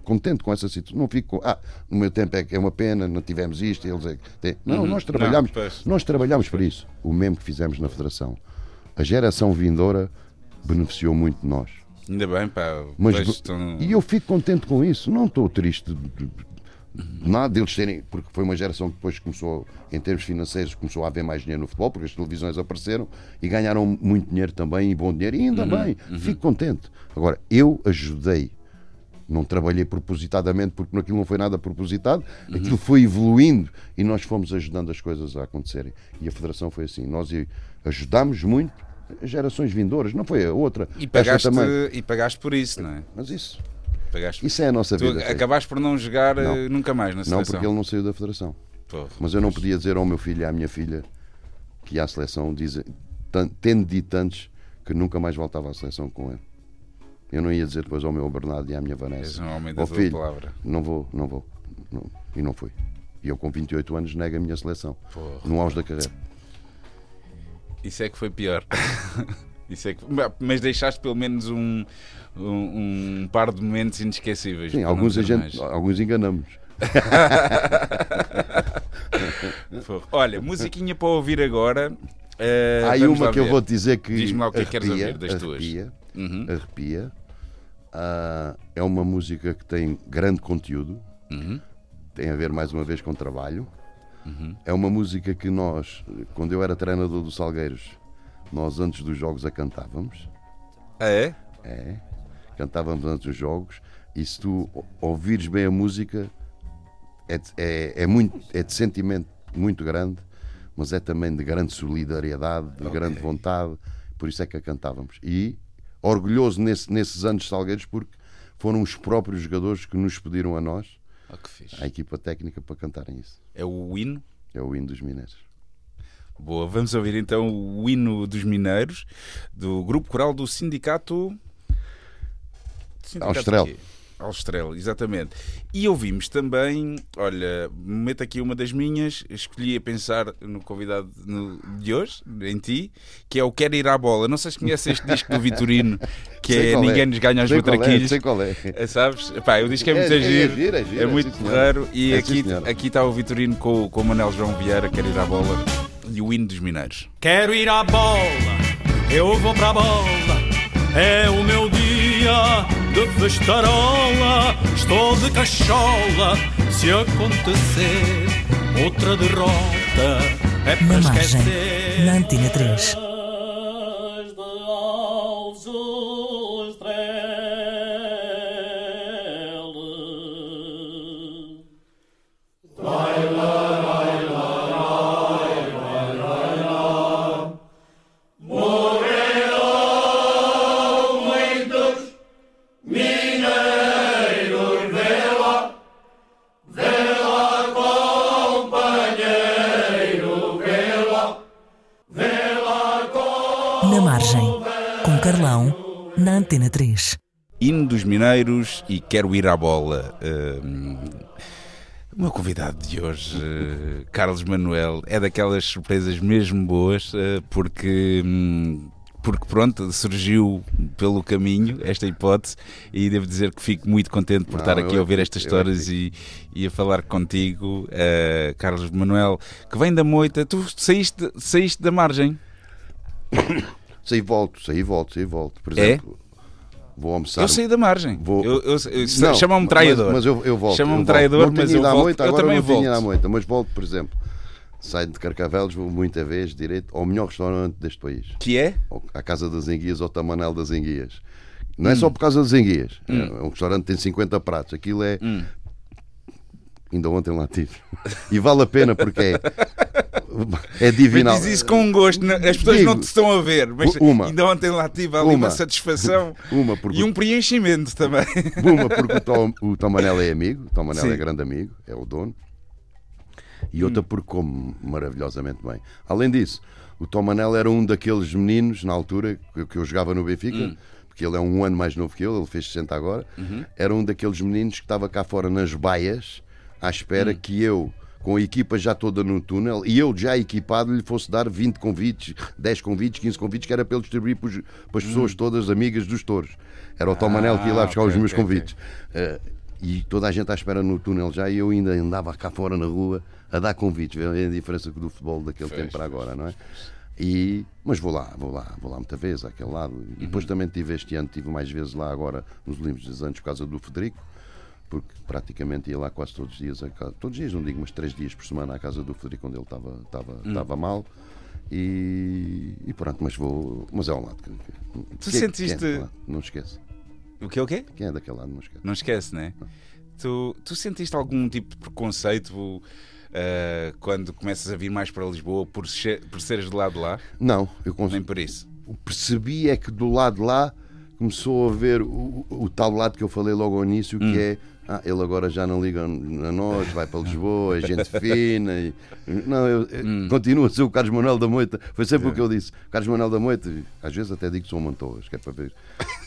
contente com essa situação. Não fico com, ah, no meu tempo é que é uma pena, não tivemos isto, eles é que têm. Não, nós trabalhamos, Não, pois. nós trabalhamos para isso. O mesmo que fizemos na Federação. A geração vindoura beneficiou muito de nós. Ainda bem, pá. Mas, estão... E eu fico contente com isso. Não estou triste de, de- de nada deles terem. Porque foi uma geração que depois começou, em termos financeiros, começou a haver mais dinheiro no futebol, porque as televisões apareceram e ganharam muito dinheiro também, e bom dinheiro, e ainda bem. Fico contente. Agora, eu ajudei. Não trabalhei propositadamente, porque aquilo não foi nada propositado, aquilo foi evoluindo e nós fomos ajudando as coisas a acontecerem. E a Federação foi assim. Nós ajudámos muito gerações vindouras, não foi a outra. E pagaste, e pagaste por isso, não é? Mas isso, Pagaste... isso é a nossa Tu vida. Fred. acabaste por não jogar Não. eh, nunca mais na Não, seleção. porque ele não saiu da Federação. Mas eu não podia dizer ao meu filho e à minha filha que à seleção, dizer, tan- tendo dito antes que nunca mais voltava à seleção com ele. Eu não ia dizer depois ao meu Bernardo e à minha És Vanessa. um homem da tua filho, palavra. não vou, não vou. Não. E não fui. E eu com 28 anos nego a minha seleção. Porra. No auge da carreira. Isso é que foi pior. Isso é que... Mas deixaste pelo menos um, um, um par de momentos inesquecíveis. Sim, alguns, gente, alguns enganamos. Olha, musiquinha para ouvir agora. Eh, Há aí uma que eu ver. vou te dizer que. Diz-me lá o que é que queres arrepia, ouvir das tuas. arrepia, Uhum. arrepia. Ah, é uma música que tem grande conteúdo. Uhum. Tem a ver mais uma vez com trabalho. É uma música que nós, quando eu era treinador do Salgueiros, nós antes dos jogos a cantávamos. Ah, é? É. Cantávamos antes dos jogos. E se tu ouvires bem a música, é de, é, é muito, é de sentimento muito grande, mas é também de grande solidariedade, de Ok. grande vontade. Por isso é que a cantávamos. E orgulhoso nesse- nesses anos de Salgueiros, porque foram os próprios jogadores que nos pediram a nós, Oh, que fixe. à equipa técnica, para cantarem isso. É o hino. É o hino dos Mineiros. Boa, vamos ouvir então o hino dos mineiros do grupo coral do sindicato. Sindicato Austral. Alstrel, exatamente. E ouvimos também, olha, meto aqui uma das minhas, escolhi a pensar no convidado no- de hoje, em ti, que é o Quero Ir à Bola. Não sei se conheces este disco do Vitorino, que Sei é Ninguém nos ganha aos Sei qual é, matraquilhos. Sei qual é. É, Sabes? Pá, o disco é muito É- é giro, é giro, é é muito sim, senhor. porreiro. E É aqui, sim, aqui está o Vitorino com, com o Manel João Vieira, Quero Ir à Bola, e o hino dos Mineiros. Quero ir à bola, eu vou pra bola. É o meu dia de festarola. Estou de cachola. Se acontecer outra derrota, é para Na margem, esquecer. na Antena 3. Na Antena 3. Hino dos Mineiros e Quero Ir à Bola. Hum, o meu convidado de hoje, eh, Carlos Manuel, é daquelas surpresas mesmo boas, eh, porque. hum, porque pronto, surgiu pelo caminho esta hipótese e devo dizer que fico muito contente por Não, estar aqui a é ouvir estas é histórias e, e a falar contigo, eh, Carlos Manuel, que vem da moita. Tu saíste, saíste da margem? Saí e volto, saí e volto, saí e volto. Por É? exemplo, vou almoçar. Eu saí da margem. Vou- Eu, eu, eu- Chamam-me mas- traidor. Mas, eu, eu volto. Chamam-me traidor, não mas eu volto. moita, Eu também não volto. à moita, mas volto, por exemplo, saio de Carcavelos, vou muita vez direito ao melhor restaurante deste país, Que é? à Casa das Enguias, ao Tamanel das Enguias. Hum. Não é só por causa das enguias. É um restaurante que tem 50 pratos. Aquilo é. Hum. Ainda ontem lá tive. E vale a pena porque é. É Mas divinal. diz isso com um gosto. não- As pessoas Digo, não te estão a ver, mas uma. ainda ontem lá tive ali uma, Uma. satisfação Uma, porque e um preenchimento também. Uma, porque o Tom, o Tom Manel é amigo, o Tom Manel Sim. é grande amigo, é o dono. E outra porque come maravilhosamente bem. Além disso, o Tom Manel era um daqueles meninos, na altura, que, eu jogava no Benfica, porque ele é um ano mais novo que eu, ele fez 60 agora. Era um daqueles meninos que estava cá fora nas baias, à espera que eu, com a equipa já toda no túnel, e eu já equipado, lhe fosse dar 20 convites, 10 convites, 15 convites, que era para ele distribuir para, as pessoas todas amigas dos touros. Era o Tom Manel que ia lá Ah, buscar ok, os meus ok, ok. convites. Eh, e toda a gente à espera no túnel já, e eu ainda andava cá fora na rua a dar convites. Vê a diferença do futebol daquele tempo para agora, não é? E, mas vou lá, vou lá, vou lá muita vez, àquele lado. E depois também tive este ano, tive mais vezes lá agora, nos últimos anos, por causa do Federico, porque praticamente ia lá quase todos os dias, a casa, todos os dias, não digo, mas três dias por semana à casa do Federico, onde ele estava, estava, estava mal. E, e pronto, mas vou. Mas é um lado. que- que- Tu quem- sentiste- quem é? Não esquece. O que é o quê? Quem é daquele lado, não esquece. Não esquece, né? Tu, tu sentiste algum tipo de preconceito eh, quando começas a vir mais para Lisboa por, ser- por seres de lado de lá? Não, eu Nem por isso. percebi é que do lado de lá começou a ver o, o tal lado que eu falei logo ao início, que é ah, ele agora já não liga a nós, vai para Lisboa, é gente fina. E... Não, eu, eu- continua a ser o Carlos Manuel da Moita. Foi sempre o que eu disse. Carlos Manuel da Moita, às vezes até digo que são Mantorras, que é para ver.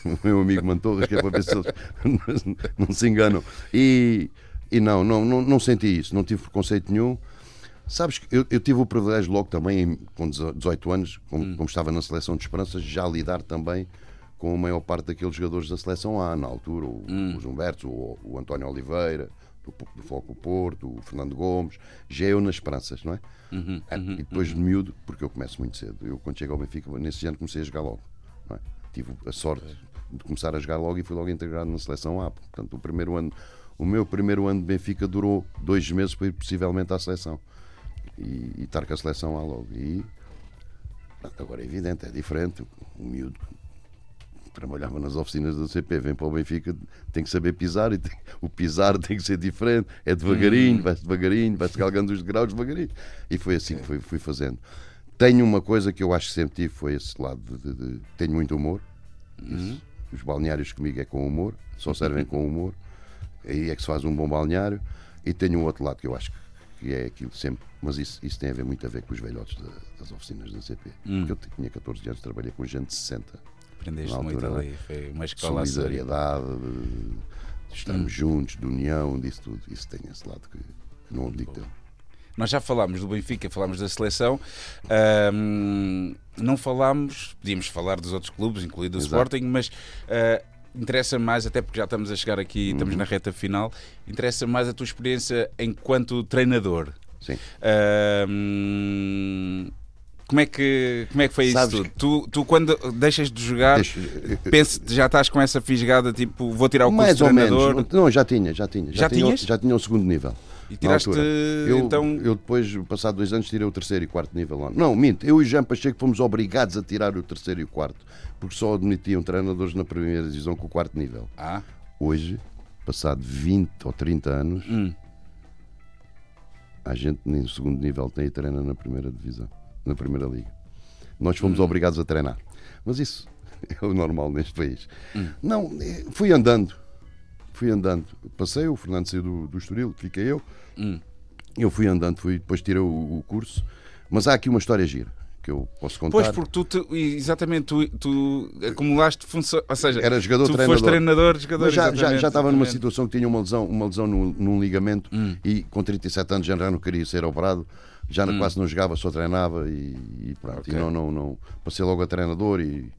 O meu amigo Mantorras, que é para ver se eles não se enganam. E, e não, não, não, não senti isso, não tive preconceito nenhum. Sabes que eu, eu tive o privilégio logo também, com 18 anos, como, como estava na seleção de esperanças, já lidar também com a maior parte daqueles jogadores da seleção A, na altura, o, os Humbertos, o, o António Oliveira, do, do Foco Porto, o Fernando Gomes, já eu nas esperanças, não é? Ah, e depois de miúdo, porque eu começo muito cedo. Eu, quando chego ao Benfica, nesse ano comecei a jogar logo. é? Tive a sorte de começar a jogar logo e fui logo integrado na seleção A. Portanto, o primeiro ano, o meu primeiro ano de Benfica durou dois meses para ir possivelmente à seleção e, e estar com a seleção lá logo. E agora é evidente, é diferente. O miúdo trabalhava nas oficinas da CP, vem para o Benfica, tem que saber pisar e tem- o pisar tem que ser diferente. É devagarinho, vai-se devagarinho, vai-se galgando os degraus devagarinho. E foi assim que fui, fui fazendo. Tenho uma coisa que eu acho que sempre tive, foi esse lado de, de- de- tenho muito humor. Isso. Os balneários comigo é com humor, só servem com humor. Aí é que se faz um bom balneário. E tenho um outro lado que eu acho que que é aquilo sempre, mas isso, isso tem a ver muito a ver com os velhotes da- das oficinas da CP. Porque eu tinha 14 anos, trabalhei com gente de 60. Aprendeste Na muito altura, ali. Foi uma escola. Solidariedade, de, de estarmos juntos, de união, disso tudo. Isso tem esse lado que, que não abdico dele. Nós já falámos do Benfica, falámos da seleção, não falámos, podíamos falar dos outros clubes, incluído o Exato. Sporting, mas ah, interessa mais, até porque já estamos a chegar aqui, Uhum. estamos na reta final, interessa mais a tua experiência enquanto treinador. Sim. Como é que, como é que foi Sabes isso tudo? Tu, tu, quando deixas de jogar, Deixa- penso, já estás com essa fisgada, tipo, vou tirar o curso Mais de treinador. menos. Não, já tinha, já tinha. Já tinha, tinhas? Já tinha o segundo nível. E tiraste, eu, então... eu depois, passado dois anos, tirei o terceiro e quarto nível lá. Não, minto, eu e Jean Pacheco fomos obrigados a tirar o terceiro e o quarto, porque só admitiam treinadores na primeira divisão com o quarto nível. Ah, Hoje, passado 20 ou 30 anos, hum. a gente nem no segundo nível tem e treina na primeira divisão, na primeira liga. Nós Hum. fomos obrigados a treinar. Mas isso é o normal neste país. Hum. Não, eh, fui andando. Fui andando. Passei, o Fernando saiu do, do Estoril, fiquei eu. Hum. Eu fui andando, fui, depois tirei o, o curso. Mas há aqui uma história gira que eu posso contar. Pois, porque tu, te- exatamente, tu, tu acumulaste função, ou seja, Era jogador, tu treinador. foste treinador, jogador, Mas já, já, já estava numa situação que tinha uma lesão, uma lesão num, num ligamento Hum. e com 37 anos já não queria ser operado, já quase não jogava, só treinava e, e pronto. Hum. Ok. E não, não, não, passei logo a treinador e,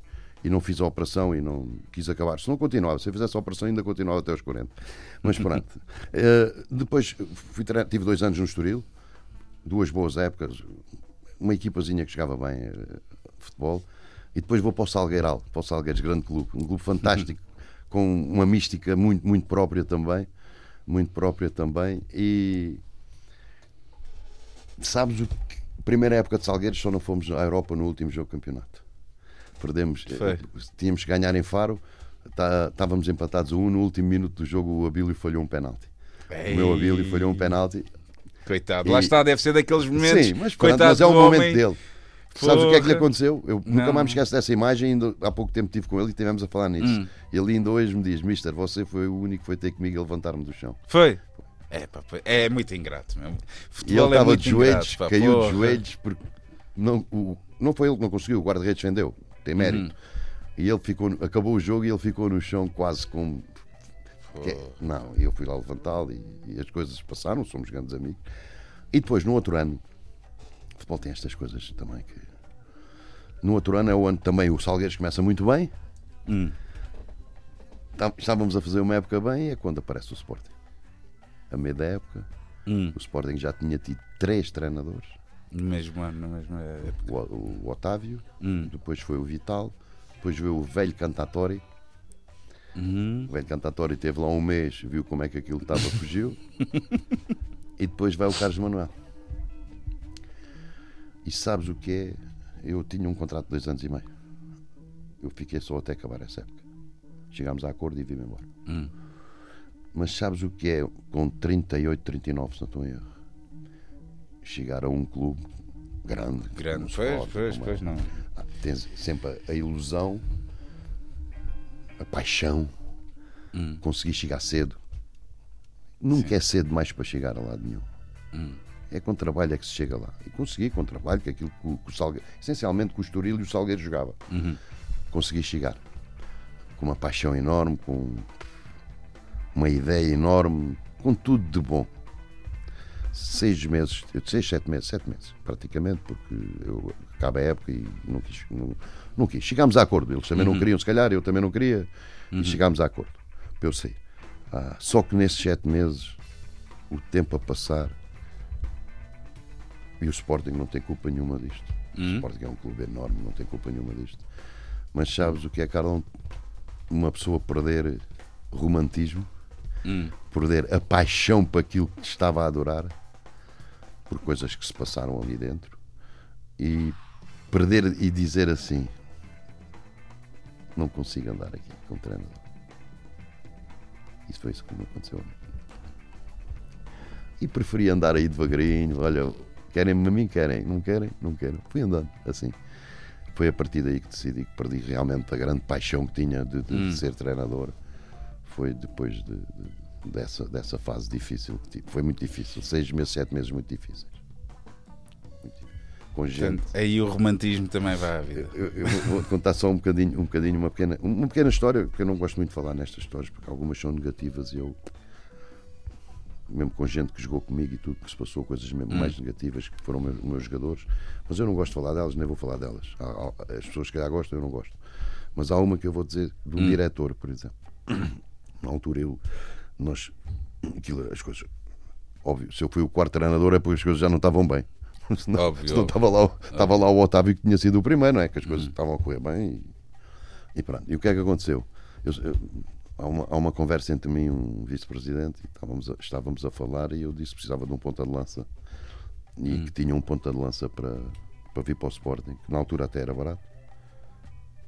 e não fiz a operação e não quis acabar. Se não continuava, se eu fizesse a operação ainda continuava até aos 40. Mas pronto. Eh, depois fui tive dois anos no Estoril, duas boas épocas, uma equipazinha que jogava bem eh, futebol, e depois vou para o Salgueiral, para o Salgueiros, grande clube, um clube fantástico, com uma mística muito, muito própria também, muito própria também, e sabes o que, primeira época de Salgueiros só não fomos à Europa no último jogo do campeonato. Perdemos, eh, Foi. tínhamos que ganhar em Faro, tá- estávamos empatados a um, no último minuto do jogo o Abílio falhou um penalti. O meu Abílio falhou um penalti Coitado, E- lá está, deve ser daqueles momentos. Sim, mas, pronto, coitado mas é o momento homem. dele. Sabes o que é que lhe Porra. aconteceu? Eu nunca Não. mais me esqueço dessa imagem. Ainda há pouco tempo estive com ele e estivemos a falar nisso. Hum. Ele ainda hoje me diz: Mister, você foi o único que foi ter comigo a levantar-me do chão. Foi. É, pá, é muito ingrato mesmo. E Futebol ele é estava muito de joelhos, ingrato, pá, caiu porra. de joelhos, porque não, o- não foi ele que não conseguiu, o guarda-redes defendeu, tem mérito. Uhum. E ele ficou, acabou o jogo e ele ficou no chão quase com. que- não, e eu fui lá levantá-lo e, e as coisas passaram, somos grandes amigos. E depois, no outro ano, o futebol tem estas coisas também que. No outro ano é o ano também o Salgueiros começa muito bem. Hum. Tá- Estávamos a fazer uma época bem, é quando aparece o Sporting. A meio da época, Hum. o Sporting já tinha tido três treinadores. No mesmo ano, no mesmo época. O, o- Otávio, Hum. depois foi o Vital, depois veio o velho Cantatori. Uhum. O velho Cantatori teve lá um mês, viu como é que aquilo estava, fugiu. e depois vai o Carlos Manuel. E sabes o que é? Eu tinha um contrato de dois anos e meio. Eu fiquei só até acabar essa época. Chegámos a acordo e vim embora. Hum. Mas sabes o que é com 38, 39, se não estou em erro? Chegar a um clube grande. Grande. Pois, Sporting, pois, como pois, é- não. ah, Tens sempre a ilusão, a paixão, Hum. conseguir chegar cedo. Nunca é cedo mais para chegar a lado nenhum. Hum. É com trabalho é que se chega lá. E consegui com trabalho, que é aquilo que o, que o Salgueiro, essencialmente que o Estoril e o Salgueiro jogava. Uhum. Consegui chegar. Com uma paixão enorme, com uma ideia enorme, com tudo de bom. Seis meses, seis, sete meses, sete meses, praticamente, porque eu acaba a época e não quis. Não, não quis. Chegámos a acordo. Eles também não queriam, se calhar, eu também não queria. E chegámos a acordo. Eu sei. Ah, só que nesses sete meses, o tempo a passar, e o Sporting não tem culpa nenhuma disto. O Sporting é um clube enorme, não tem culpa nenhuma disto. Mas sabes o que é, Carlão? Uma pessoa perder romantismo, Hum. perder a paixão para aquilo que estava a adorar, por coisas que se passaram ali dentro, e perder e dizer assim: não consigo andar aqui com treinador. Isso foi isso que me aconteceu. a mim. E preferi andar aí devagarinho. Olha, querem-me a mim? Querem. Não querem? Não querem. Fui andando assim. Foi a partir daí que decidi que perdi realmente a grande paixão que tinha de, de- de ser treinador. Foi depois de- de- dessa, dessa fase difícil. que tive. Foi muito difícil. Seis meses, sete meses muito difíceis. Muito difícil. com gente. Portanto, aí o romantismo também vai à vida. Eu, eu vou- contar só um bocadinho, um bocadinho uma, pequena, uma pequena história, porque eu não gosto muito de falar nestas histórias, porque algumas são negativas e eu, mesmo com gente que jogou comigo e tudo, que se passou coisas mesmo mais negativas, que foram meus, meus jogadores, mas eu não gosto de falar delas, nem vou falar delas. Há- há- as pessoas que calhar gostam, eu não gosto. Mas há uma que eu vou dizer de um diretor, por exemplo. Na altura eu, nós, aquilo, as coisas, óbvio, se eu fui o quarto treinador é porque as coisas já não estavam bem. Senão, Óbvio, senão estava lá, o- estava lá o Otávio que tinha sido o primeiro, não é? Que as coisas estavam a correr bem e, e pronto. E o que é que aconteceu? Eu- eu- há, uma, há uma conversa entre mim e um vice-presidente e estávamos a, estávamos a falar e eu disse que precisava de um ponta de lança e que tinha um ponta de lança para, para vir para o Sporting, que na altura até era barato.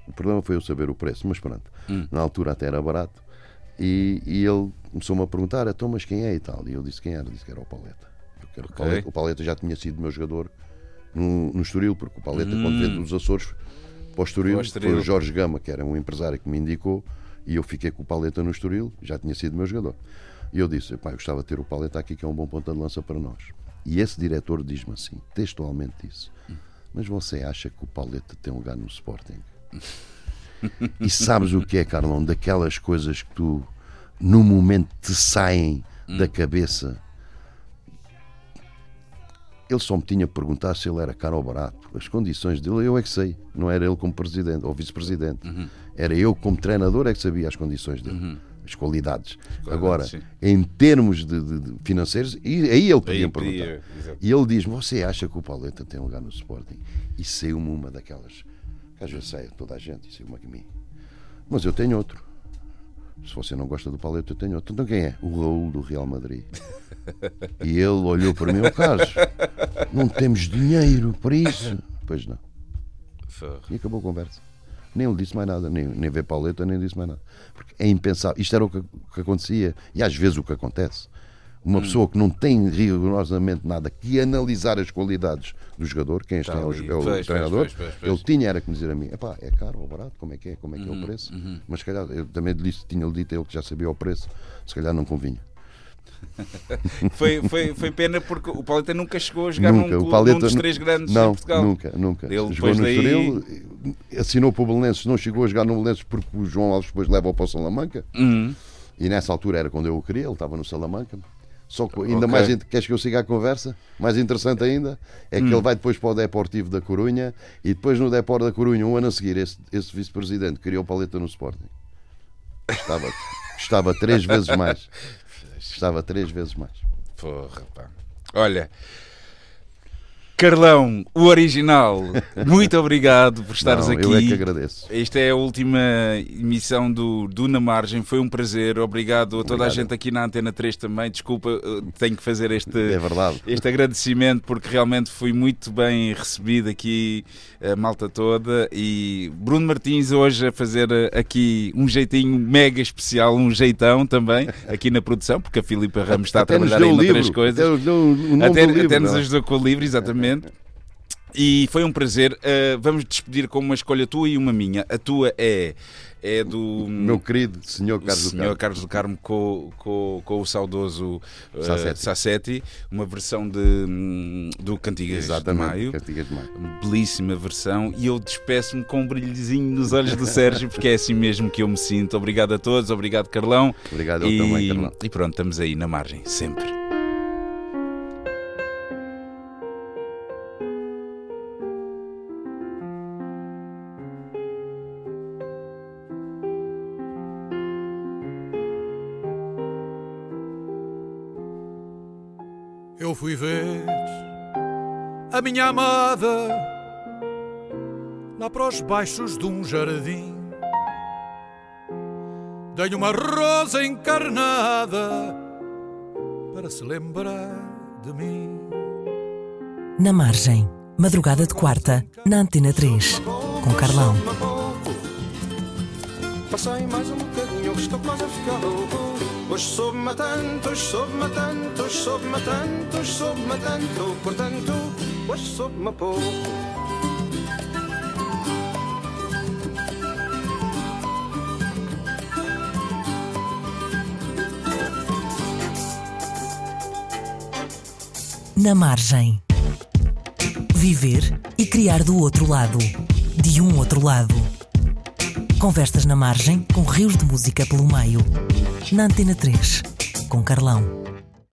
O problema foi eu saber o preço, mas pronto. Na altura até era barato. E, e ele começou-me a perguntar, então, mas quem é e tal? E eu disse quem era, disse que era o Paleta. Porque era o. Paleta o Paleta já tinha sido meu jogador no, no Estoril, porque o Paleta, quando veio dos Açores para o Estoril, foi o Jorge Gama, que era um empresário que me indicou, e eu fiquei com o Paleta no Estoril, já tinha sido meu jogador. E eu disse, eu gostava de ter o Paleta aqui, que é um bom ponta de lança para nós. E esse diretor diz-me assim, textualmente disse, mas você acha que o Paleta tem um lugar no Sporting? E sabes o que é, Carlão? Daquelas coisas que tu, no momento, te saem da cabeça. Ele só me tinha que perguntar se ele era caro ou barato. As condições dele eu é que sei. Não era ele como presidente ou vice-presidente. Era eu como treinador é que sabia as condições dele. As qualidades. Agora, sim. em termos de, de- financeiros, e aí ele podia Aí perguntar. exato. E ele diz: Você acha que o Pauleta tem lugar no Sporting? E saiu-me uma daquelas. Que às vezes sai toda a gente, e saiu uma de mim. Mas eu tenho outro. Se você não gosta do Pauleta, eu tenho outro. Então quem é? O Raul do Real Madrid. E ele olhou para mim: O caso, não temos dinheiro para isso. Pois não. E acabou a conversa. Nem ele disse mais nada, nem, nem vê Pauleta, nem disse mais nada. Porque é impensável. Isto era o que, o que acontecia, e às vezes o que acontece. Uma pessoa que não tem rigorosamente nada que analisar as qualidades do jogador, quem este Está é o, é o Pois, treinador, pois, pois, pois. ele tinha era que me dizer a mim: é caro ou barato, como é que é, como é que é o preço. Mas se calhar, eu também disse, tinha-lhe dito ele que já sabia o preço, se calhar não convinha. Foi, foi, foi pena porque o Pauleta nunca chegou a jogar Nunca. num, clube- Paleta num dos três grandes não, em Portugal. Nunca, nunca. Ele Jogou no daí- Estoril, assinou para o Belenenses, não chegou a jogar no Belenenses porque o João Alves depois leva-o para o Salamanca. Uhum. E nessa altura era quando eu o queria, ele estava no Salamanca. Só que ainda Ok. mais, queres que eu siga a conversa? Mais interessante ainda é que Hum. ele vai depois para o Deportivo da Corunha e depois no Depor da Corunha, um ano a seguir, esse, esse vice-presidente criou paleta no Sporting. Estava, estava três vezes mais. Estava três vezes mais. Porra, pá. Olha, Carlão, o original, muito obrigado por estares Não, aqui. Eu é que agradeço. Esta é a última emissão do, do Na Margem. Foi um prazer. Obrigado a toda a Obrigado. gente aqui na Antena 3 também. Desculpa, eh, tenho que fazer este, É verdade. este agradecimento porque realmente fui muito bem recebido aqui, a malta toda. E Bruno Martins hoje a fazer eh, aqui um jeitinho mega especial, um jeitão também, aqui na produção, porque a Filipa Ramos está a Até nos trabalhar em outras livro. coisas. Até Até, livro, nos é? ajudou com o livro, exatamente. E foi um prazer. Uh, vamos despedir com uma escolha tua e uma minha. A tua é, é do Meu querido senhor Carlos do senhor Carmo. Carlos do Carmo com, com, com o saudoso uh, Sassetti. Sassetti, uma versão de, hum, do Cantigas de Exatamente, Maio. Cantigas de Maio. Belíssima versão e eu despeço-me com um brilhozinho nos olhos do Sérgio porque é assim mesmo que eu me sinto. Obrigado a todos, obrigado Carlão. Obrigado eu e, também, Carlão. e pronto, estamos aí na margem, sempre. Fui ver a minha amada lá para os baixos de um jardim. Dei uma rosa encarnada para se lembrar de mim. Na Margem, madrugada de quarta, na Antena 3, com Carlão. Passei mais um bocadinho, que estou quase a ficar louco. Hoje soube-me tanto, soube-me tanto, soube-me tanto, soube-me tanto. Portanto, hoje soube-me pouco. Na Margem. Viver e criar do outro lado. De um outro lado. Conversas na margem com rios de música pelo meio. Na Antena 3, com Carlão.